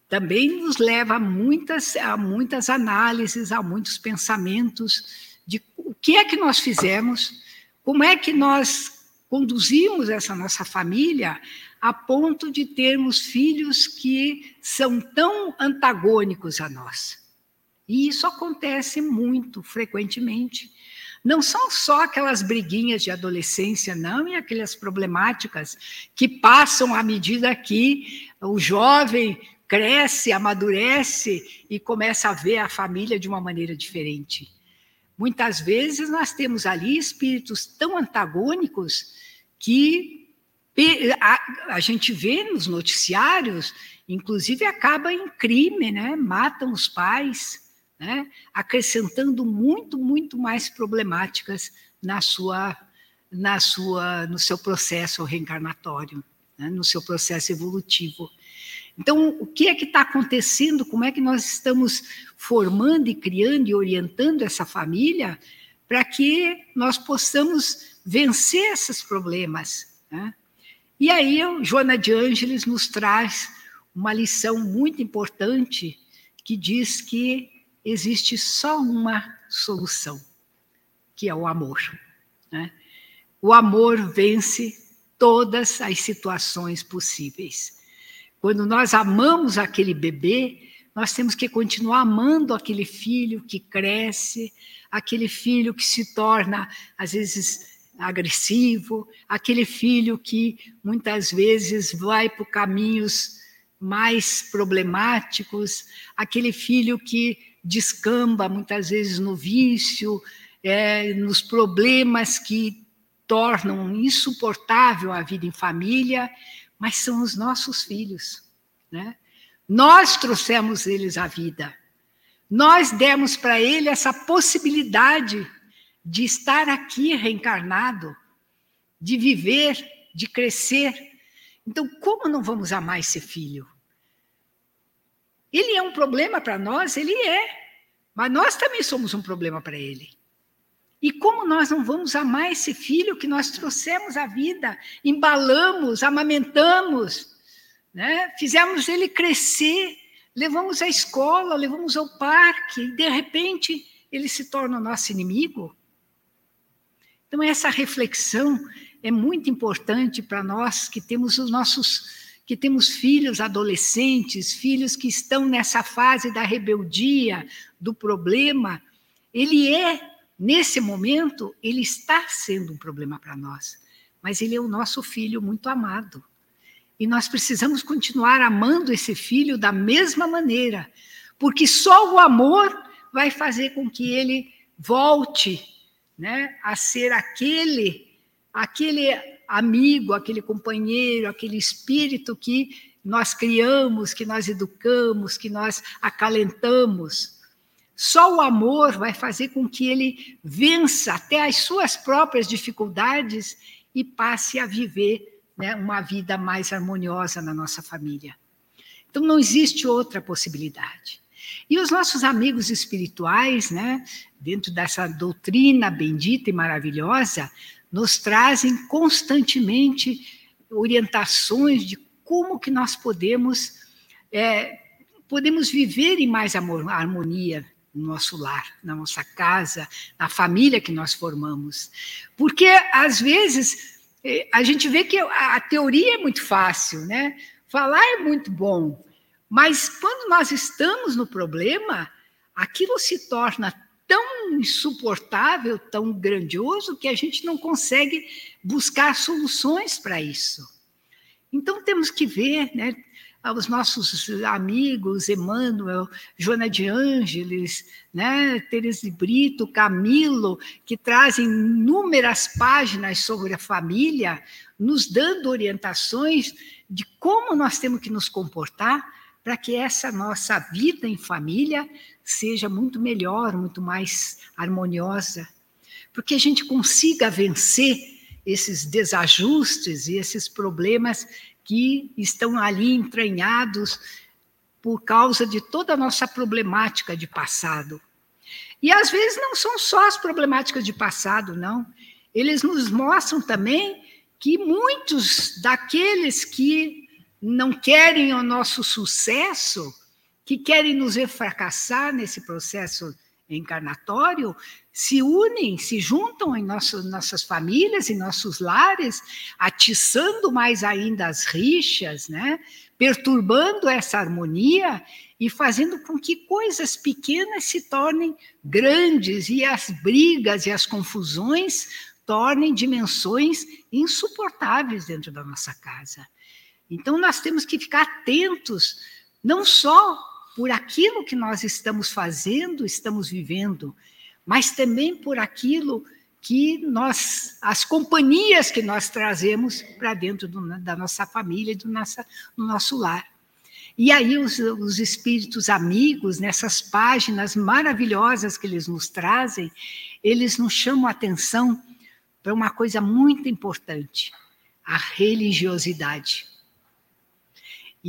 também nos leva a muitas, a muitas análises, a muitos pensamentos de o que é que nós fizemos, como é que nós conduzimos essa nossa família a ponto de termos filhos que são tão antagônicos a nós. E isso acontece muito frequentemente. Não são só aquelas briguinhas de adolescência, não, e aquelas problemáticas que passam à medida que o jovem cresce, amadurece e começa a ver a família de uma maneira diferente. Muitas vezes nós temos ali espíritos tão antagônicos que a, gente vê nos noticiários, inclusive acaba em crime, né? matam os pais, né? acrescentando muito, muito mais problemáticas na sua, na sua, no seu processo reencarnatório, né? no seu processo evolutivo. Então, o que é que está acontecendo? Como é que nós estamos formando e criando e orientando essa família para que nós possamos vencer esses problemas? Né? E aí, Joana de Ângeles nos traz uma lição muito importante que diz que existe só uma solução, que é o amor. Né? O amor vence todas as situações possíveis. Quando nós amamos aquele bebê, nós temos que continuar amando aquele filho que cresce, aquele filho que se torna, às vezes, agressivo, aquele filho que muitas vezes vai por caminhos mais problemáticos, aquele filho que descamba muitas vezes no vício, é, nos problemas que tornam insuportável a vida em família, mas são os nossos filhos. Né? Nós trouxemos eles à vida. Nós demos para ele essa possibilidade de estar aqui reencarnado, de viver, de crescer. Então, como não vamos amar esse filho? Ele é um problema para nós, ele é, mas nós também somos um problema para ele. E como nós não vamos amar esse filho que nós trouxemos à vida, embalamos, amamentamos, né? fizemos ele crescer, levamos à escola, levamos ao parque, e de repente ele se torna o nosso inimigo? Então, essa reflexão é muito importante para nós que temos os nossos que temos filhos adolescentes, filhos que estão nessa fase da rebeldia, do problema, ele é, nesse momento, ele está sendo um problema para nós, mas ele é o nosso filho muito amado. E nós precisamos continuar amando esse filho da mesma maneira, porque só o amor vai fazer com que ele volte né, a ser aquele, aquele amigo, aquele companheiro, aquele espírito que nós criamos, que nós educamos, que nós acalentamos. Só o amor vai fazer com que ele vença até as suas próprias dificuldades e passe a viver né, uma vida mais harmoniosa na nossa família. Então, não existe outra possibilidade. E os nossos amigos espirituais, né, dentro dessa doutrina bendita e maravilhosa, nos trazem constantemente orientações de como que nós podemos é, podemos viver em mais amor, harmonia no nosso lar, na nossa casa, na família que nós formamos. Porque, às vezes, é, a gente vê que a teoria é muito fácil, né? Falar é muito bom, mas quando nós estamos no problema, aquilo se torna tão insuportável, tão grandioso, que a gente não consegue buscar soluções para isso. Então temos que ver, né, os nossos amigos, Emmanuel, Joana de Ângeles, né, Teresa de Brito, Camilo, que trazem inúmeras páginas sobre a família, nos dando orientações de como nós temos que nos comportar para que essa nossa vida em família seja muito melhor, muito mais harmoniosa, porque a gente consiga vencer esses desajustes e esses problemas que estão ali entranhados por causa de toda a nossa problemática de passado. E às vezes não são só as problemáticas de passado, não. Eles nos mostram também que muitos daqueles que não querem o nosso sucesso, que querem nos ver fracassar nesse processo encarnatório, se unem, se juntam em nosso, nossas famílias, em nossos lares, atiçando mais ainda as rixas, né? perturbando essa harmonia e fazendo com que coisas pequenas se tornem grandes e as brigas e as confusões tornem dimensões insuportáveis dentro da nossa casa. Então, nós temos que ficar atentos, não só por aquilo que nós estamos fazendo, estamos vivendo, mas também por aquilo que nós, as companhias que nós trazemos para dentro do, da nossa família, do, do nosso lar. E aí os, os espíritos amigos, nessas páginas maravilhosas que eles nos trazem, eles nos chamam a atenção para uma coisa muito importante, a religiosidade.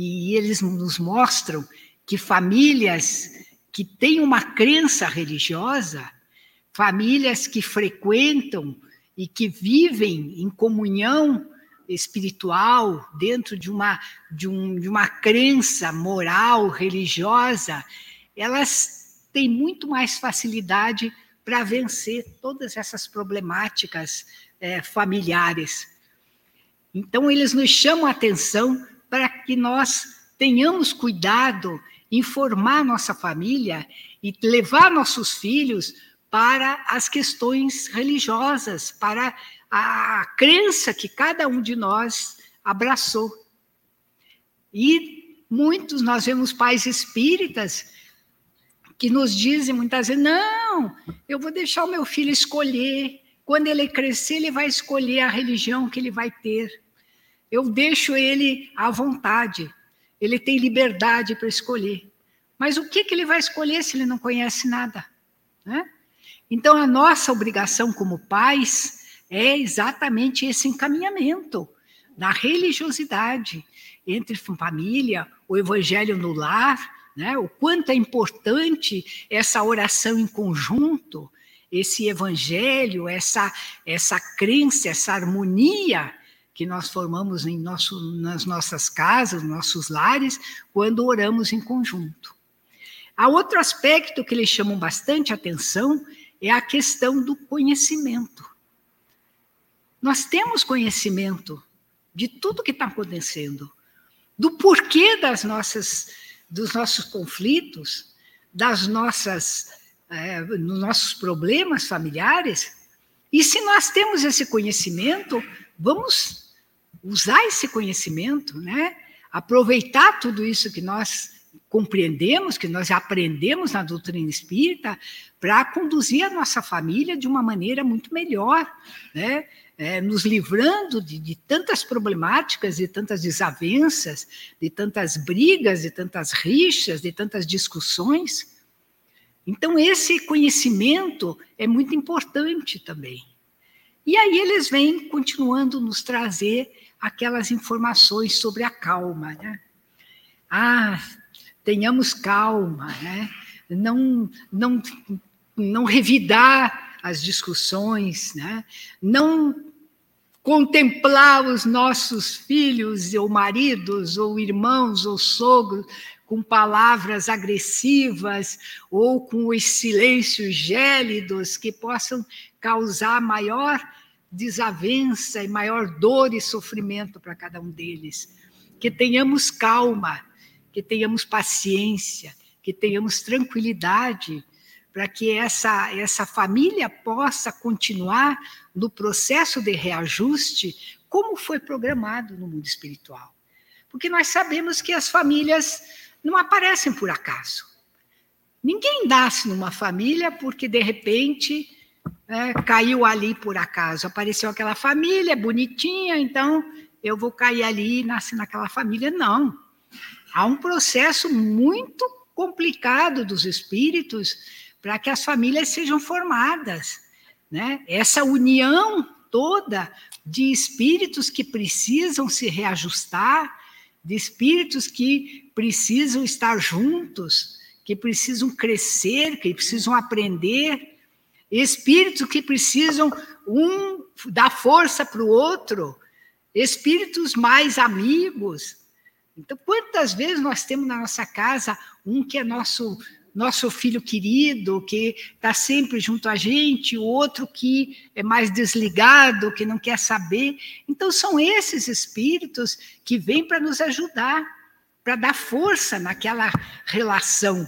E eles nos mostram que famílias que têm uma crença religiosa, famílias que frequentam e que vivem em comunhão espiritual dentro de uma, de, um, de uma crença moral, religiosa, elas têm muito mais facilidade para vencer todas essas problemáticas é, familiares. Então, eles nos chamam a atenção para que nós tenhamos cuidado em formar nossa família e levar nossos filhos para as questões religiosas, para a crença que cada um de nós abraçou. E muitos, nós vemos pais espíritas que nos dizem muitas vezes: não, eu vou deixar o meu filho escolher. Quando ele crescer, ele vai escolher a religião que ele vai ter. Eu deixo ele à vontade. Ele tem liberdade para escolher. Mas o que, que ele vai escolher se ele não conhece nada? Né? Então, a nossa obrigação como pais é exatamente esse encaminhamento da religiosidade entre família, o evangelho no lar, né? o quanto é importante essa oração em conjunto, esse evangelho, essa, essa crença, essa harmonia que nós formamos em nosso, nas nossas casas, nossos lares, quando oramos em conjunto. Há outro aspecto que eles chamam bastante atenção é a questão do conhecimento. Nós temos conhecimento de tudo que está acontecendo, do porquê das nossas, dos nossos conflitos, das nossas, é, dos nossos problemas familiares. E se nós temos esse conhecimento, vamos usar esse conhecimento, né? aproveitar tudo isso que nós compreendemos, que nós aprendemos na doutrina espírita, para conduzir a nossa família de uma maneira muito melhor, né? É, nos livrando de, de, tantas problemáticas, de tantas desavenças, de tantas brigas, de tantas rixas, de tantas discussões. Então, esse conhecimento é muito importante também. E aí eles vêm continuando nos trazer aquelas informações sobre a calma, né? Ah, tenhamos calma, né? Não, não, não revidar as discussões, né? Não contemplar os nossos filhos ou maridos ou irmãos ou sogros com palavras agressivas ou com os silêncios gélidos que possam causar maior desavença e maior dor e sofrimento para cada um deles. Que tenhamos calma, que tenhamos paciência, que tenhamos tranquilidade, para que essa, essa família possa continuar no processo de reajuste como foi programado no mundo espiritual. Porque nós sabemos que as famílias não aparecem por acaso. Ninguém nasce numa família porque, de repente, é, caiu ali por acaso. Apareceu aquela família bonitinha, então eu vou cair ali e nascer naquela família. Não. Há um processo muito complicado dos espíritos para que as famílias sejam formadas. Né? Essa união toda de espíritos que precisam se reajustar, de espíritos que precisam estar juntos, que precisam crescer, que precisam aprender espíritos que precisam um dar força para o outro, espíritos mais amigos. Então, quantas vezes nós temos na nossa casa um que é nosso nosso filho querido, que está sempre junto a gente, o outro que é mais desligado, que não quer saber. Então, são esses espíritos que vêm para nos ajudar, para dar força naquela relação,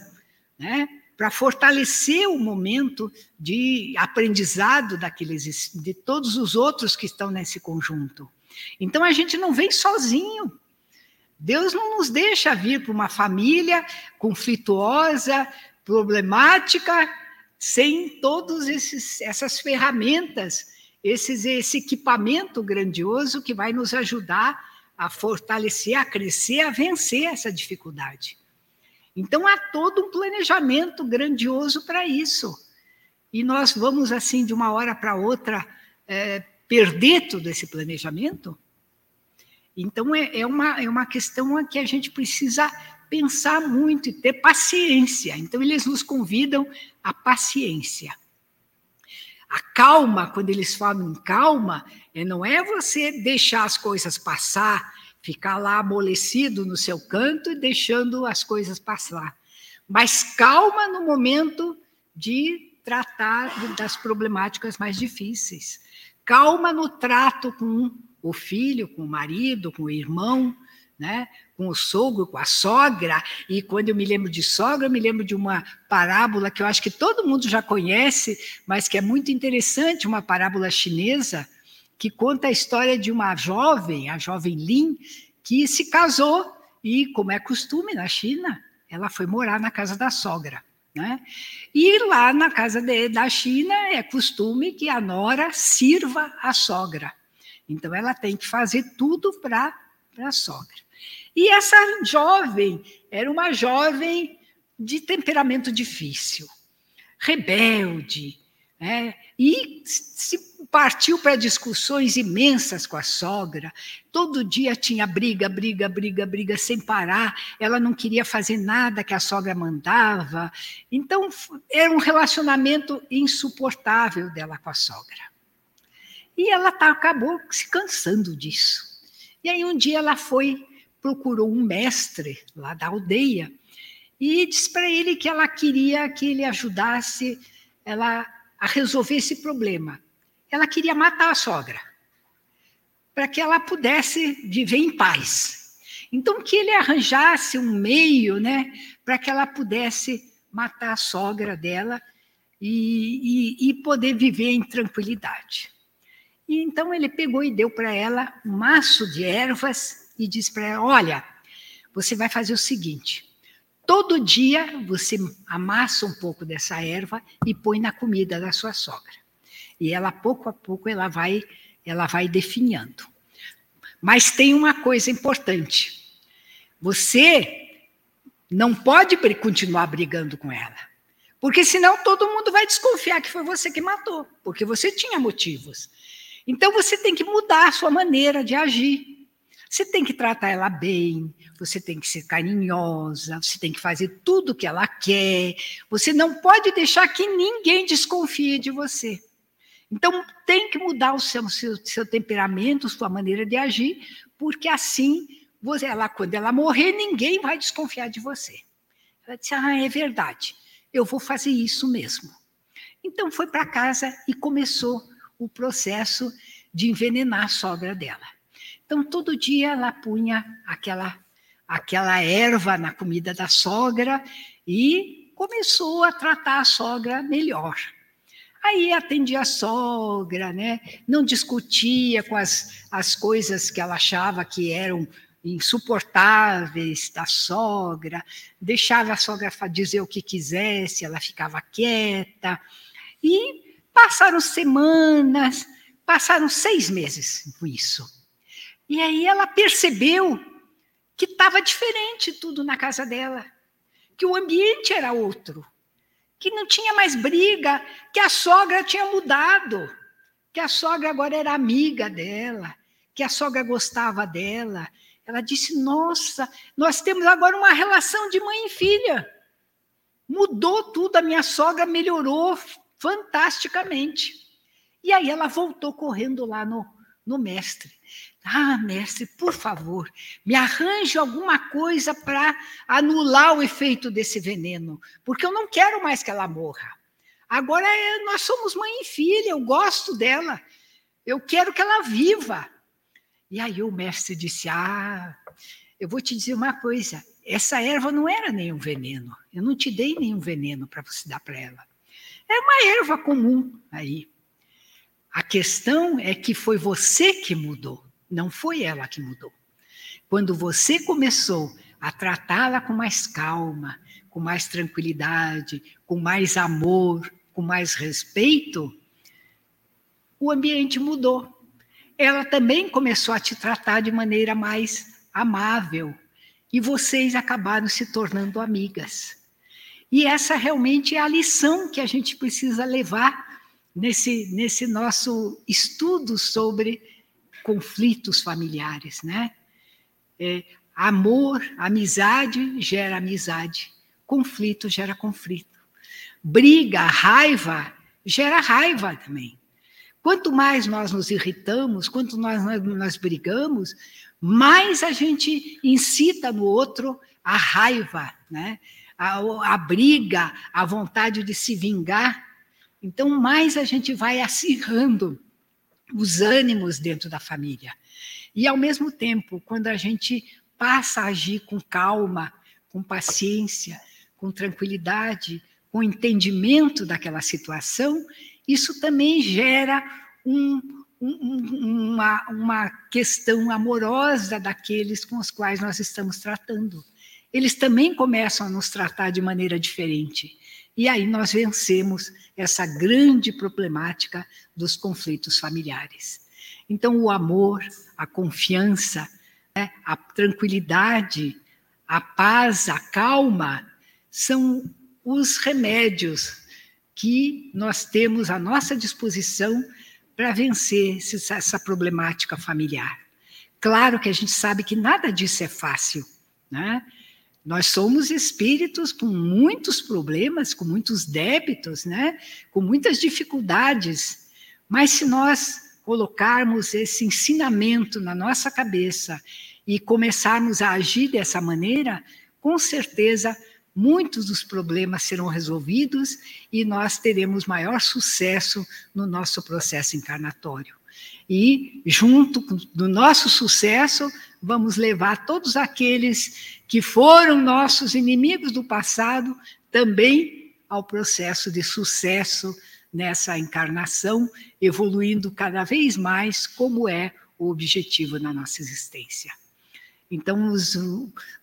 né? Para fortalecer o momento de aprendizado daqueles de todos os outros que estão nesse conjunto. Então a gente não vem sozinho. Deus não nos deixa vir para uma família conflituosa, problemática, sem todas essas ferramentas, esses, esse equipamento grandioso que vai nos ajudar a fortalecer, a crescer, a vencer essa dificuldade. Então há todo um planejamento grandioso para isso. E nós vamos, assim, de uma hora para outra, é, perder todo esse planejamento? Então é, é, uma, é uma questão que a gente precisa pensar muito e ter paciência. Então eles nos convidam à paciência. A calma, quando eles falam em calma, é, não é você deixar as coisas passar ficar lá amolecido no seu canto e deixando as coisas passar. Mas calma no momento de tratar das problemáticas mais difíceis. Calma no trato com o filho, com o marido, com o irmão, né? com o sogro, com a sogra. E quando eu me lembro de sogra, eu me lembro de uma parábola que eu acho que todo mundo já conhece, mas que é muito interessante, uma parábola chinesa, que conta a história de uma jovem, a jovem Lin, que se casou e, como é costume na China, ela foi morar na casa da sogra. Né? E lá na casa de, da China é costume que a nora sirva a sogra. Então ela tem que fazer tudo para a sogra. E essa jovem era uma jovem de temperamento difícil, rebelde, né? e se partiu para discussões imensas com a sogra. Todo dia tinha briga, briga, briga, briga sem parar. Ela não queria fazer nada que a sogra mandava. Então, era um relacionamento insuportável dela com a sogra. E ela tá, acabou se cansando disso. E aí, um dia, ela foi, procurou um mestre lá da aldeia e disse para ele que ela queria que ele ajudasse ela a resolver esse problema ela queria matar a sogra, para que ela pudesse viver em paz. Então, que ele arranjasse um meio né, para que ela pudesse matar a sogra dela e, e, e poder viver em tranquilidade. E então ele pegou e deu para ela um maço de ervas e disse para ela: Olha, você vai fazer o seguinte: todo dia você amassa um pouco dessa erva e põe na comida da sua sogra e ela pouco a pouco ela vai ela vai definhando. Mas tem uma coisa importante. Você não pode continuar brigando com ela. Porque senão todo mundo vai desconfiar que foi você que matou, porque você tinha motivos. Então você tem que mudar a sua maneira de agir. Você tem que tratar ela bem, você tem que ser carinhosa, você tem que fazer tudo o que ela quer. Você não pode deixar que ninguém desconfie de você. Então, tem que mudar o seu, seu, seu temperamento, sua maneira de agir, porque assim, você, ela, quando ela morrer, ninguém vai desconfiar de você. Ela disse: Ah, é verdade, eu vou fazer isso mesmo. Então, foi para casa e começou o processo de envenenar a sogra dela. Então, todo dia ela punha aquela, aquela erva na comida da sogra e começou a tratar a sogra melhor. Aí atendia a sogra, né? não discutia com as, as coisas que ela achava que eram insuportáveis da sogra, deixava a sogra dizer o que quisesse, ela ficava quieta. E passaram semanas, passaram seis meses com isso. E aí ela percebeu que estava diferente tudo na casa dela, que o ambiente era outro que não tinha mais briga, que a sogra tinha mudado, que a sogra agora era amiga dela, que a sogra gostava dela. Ela disse: Nossa, nós temos agora uma relação de mãe e filha. Mudou tudo, a minha sogra melhorou fantasticamente. E aí ela voltou correndo lá no, no mestre. Ah, mestre, por favor, me arranje alguma coisa para anular o efeito desse veneno, porque eu não quero mais que ela morra. Agora é, nós somos mãe e filha, eu gosto dela, eu quero que ela viva. E aí o mestre disse: Ah, eu vou te dizer uma coisa, essa erva não era nenhum veneno, eu não te dei nenhum veneno para você dar para ela. É uma erva comum aí. A questão é que foi você que mudou. Não foi ela que mudou. Quando você começou a tratá-la com mais calma, com mais tranquilidade, com mais amor, com mais respeito, o ambiente mudou. Ela também começou a te tratar de maneira mais amável e vocês acabaram se tornando amigas. E essa realmente é a lição que a gente precisa levar nesse, nesse nosso estudo sobre conflitos familiares, né? É, amor, amizade gera amizade, conflito gera conflito. Briga, raiva gera raiva também. Quanto mais nós nos irritamos, quanto nós, nós brigamos, mais a gente incita no outro a raiva, né? a, a briga, a vontade de se vingar. Então, mais a gente vai acirrando os ânimos dentro da família. E, ao mesmo tempo, quando a gente passa a agir com calma, com paciência, com tranquilidade, com entendimento daquela situação, isso também gera um, uma, uma questão amorosa daqueles com os quais nós estamos tratando. Eles também começam a nos tratar de maneira diferente. E aí nós vencemos essa grande problemática dos conflitos familiares. Então, o amor, a confiança, né, a tranquilidade, a paz, a calma, são os remédios que nós temos à nossa disposição para vencer essa problemática familiar. Claro que a gente sabe que nada disso é fácil, né? Nós somos espíritos com muitos problemas, com muitos débitos, né? com muitas dificuldades. Mas se nós colocarmos esse ensinamento na nossa cabeça e começarmos a agir dessa maneira, com certeza muitos dos problemas serão resolvidos e nós teremos maior sucesso no nosso processo encarnatório. E, junto do nosso sucesso, vamos levar todos aqueles que foram nossos inimigos do passado também ao processo de sucesso nessa encarnação, evoluindo cada vez mais, como é o objetivo na nossa existência. Então, os,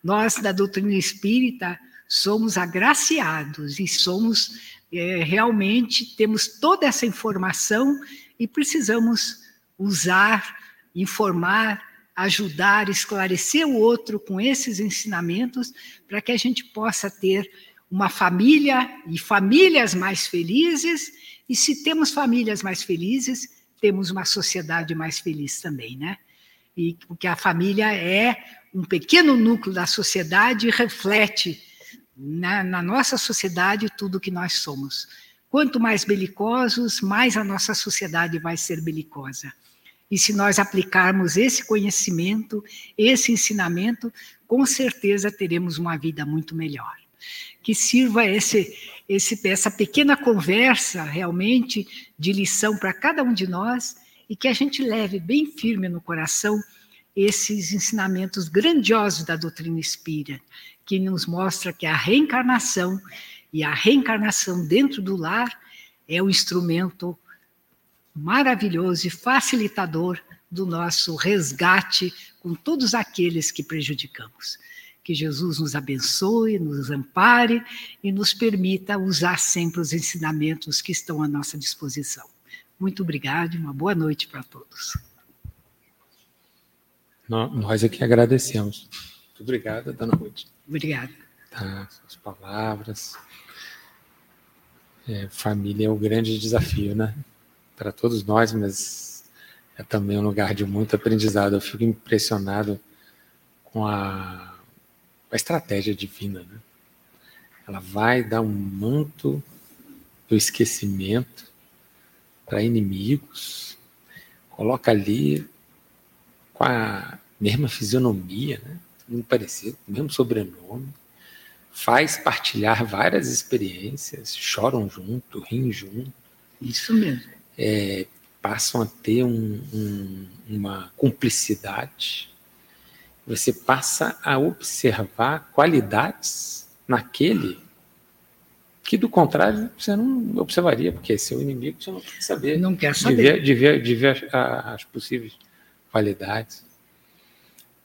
nós da doutrina espírita somos agraciados e somos é, realmente temos toda essa informação e precisamos usar, informar, ajudar, esclarecer o outro com esses ensinamentos para que a gente possa ter uma família e famílias mais felizes. E se temos famílias mais felizes, temos uma sociedade mais feliz também, né? E porque a família é um pequeno núcleo da sociedade e reflete na, na nossa sociedade tudo que nós somos. Quanto mais belicosos, mais a nossa sociedade vai ser belicosa. E se nós aplicarmos esse conhecimento, esse ensinamento, com certeza teremos uma vida muito melhor. Que sirva esse, esse, essa pequena conversa realmente de lição para cada um de nós e que a gente leve bem firme no coração esses ensinamentos grandiosos da doutrina espírita, que nos mostra que a reencarnação e a reencarnação dentro do lar é o instrumento maravilhoso e facilitador do nosso resgate com todos aqueles que prejudicamos. Que Jesus nos abençoe, nos ampare e nos permita usar sempre os ensinamentos que estão à nossa disposição. Muito obrigado e uma boa noite para todos. Nós aqui agradecemos. Muito obrigada, dona Ruth. Obrigada. Tá, suas palavras. É, família é o grande desafio, né? Para todos nós, mas é também um lugar de muito aprendizado. Eu fico impressionado com a, a estratégia divina, né? Ela vai dar um manto do esquecimento para inimigos, coloca ali com a mesma fisionomia, né? muito parecido, mesmo sobrenome, faz partilhar várias experiências, choram junto, riem junto. Isso mesmo. É, passam a ter um, um, uma cumplicidade. Você passa a observar qualidades naquele que, do contrário, você não observaria, porque é seu inimigo, você não quer saber. Não quer saber. De ver, de ver, de ver as possíveis qualidades.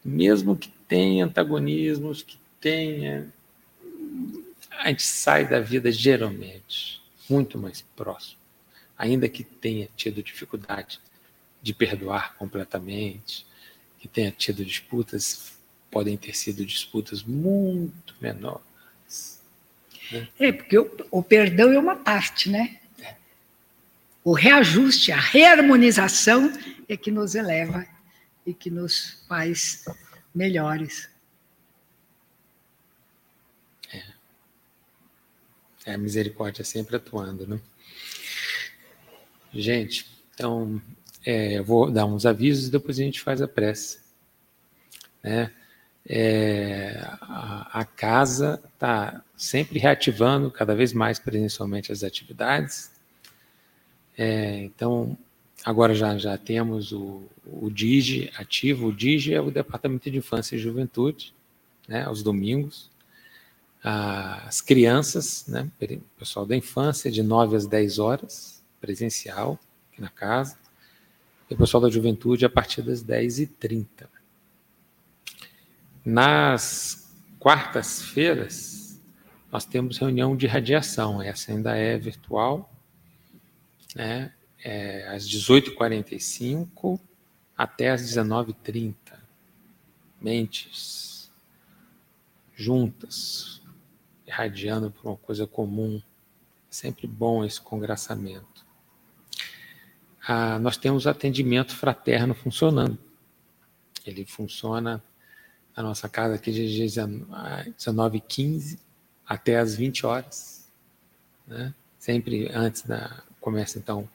Mesmo que tenha antagonismos, que tenha. A gente sai da vida geralmente muito mais próximo, ainda que tenha tido dificuldade de perdoar completamente, que tenha tido disputas, podem ter sido disputas muito menores. Né? É, porque o, o, perdão é uma parte, né? É. O reajuste, a reharmonização é que nos eleva e que nos faz melhores. É. é a misericórdia sempre atuando, né? Gente, então é, eu vou dar uns avisos e depois a gente faz a prece. Né? É, a, a, casa está sempre reativando cada vez mais presencialmente as atividades. É, então, Agora já, já temos o, o DIGE ativo. O DIGE é o Departamento de Infância e Juventude, né, aos domingos. As crianças, né, pessoal da infância, de 9 às 10 horas, presencial, aqui na casa. e o pessoal da juventude a partir das 10h30. Nas quartas-feiras, nós temos reunião de radiação, essa ainda é virtual, né? É, às 18h45 até às 19h30. Mentes juntas, irradiando por uma coisa comum. Sempre bom esse congraçamento. Ah, nós temos atendimento fraterno funcionando. Ele funciona na nossa casa aqui de 19h15 até as 20 horas. Né? Sempre antes da. Começa então,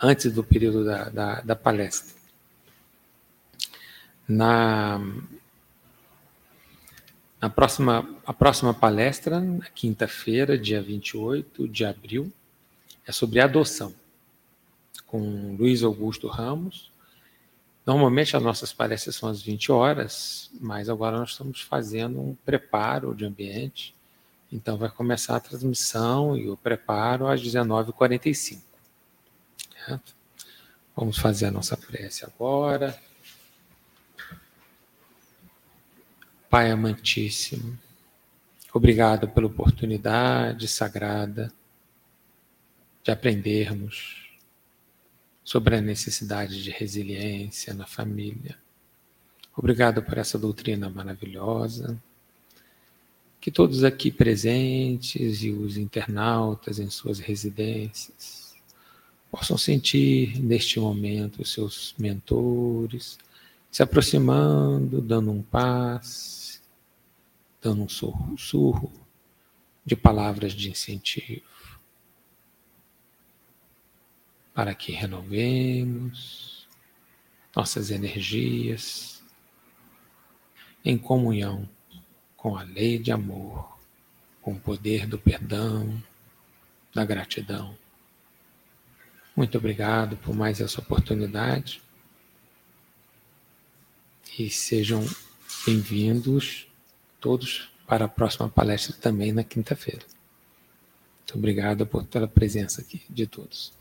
antes do período da, da, da palestra. Na, na próxima, a próxima palestra, na quinta-feira, dia 28 de abril, é sobre adoção, com Luiz Augusto Ramos. Normalmente as nossas palestras são às 20 horas, mas agora nós estamos fazendo um preparo de ambiente. Então vai começar a transmissão e o preparo às 19h45. Vamos fazer a nossa prece agora. Pai amantíssimo, obrigado pela oportunidade sagrada de aprendermos sobre a necessidade de resiliência na família. Obrigado por essa doutrina maravilhosa. Que todos aqui presentes e os internautas em suas residências possam sentir neste momento os seus mentores se aproximando, dando um passe dando um sussurro de palavras de incentivo, para que renovemos nossas energias em comunhão com a lei de amor, com o poder do perdão, da gratidão. Muito obrigado por mais essa oportunidade e sejam bem-vindos todos para a próxima palestra também na quinta-feira. Muito obrigado por, pela presença aqui de todos.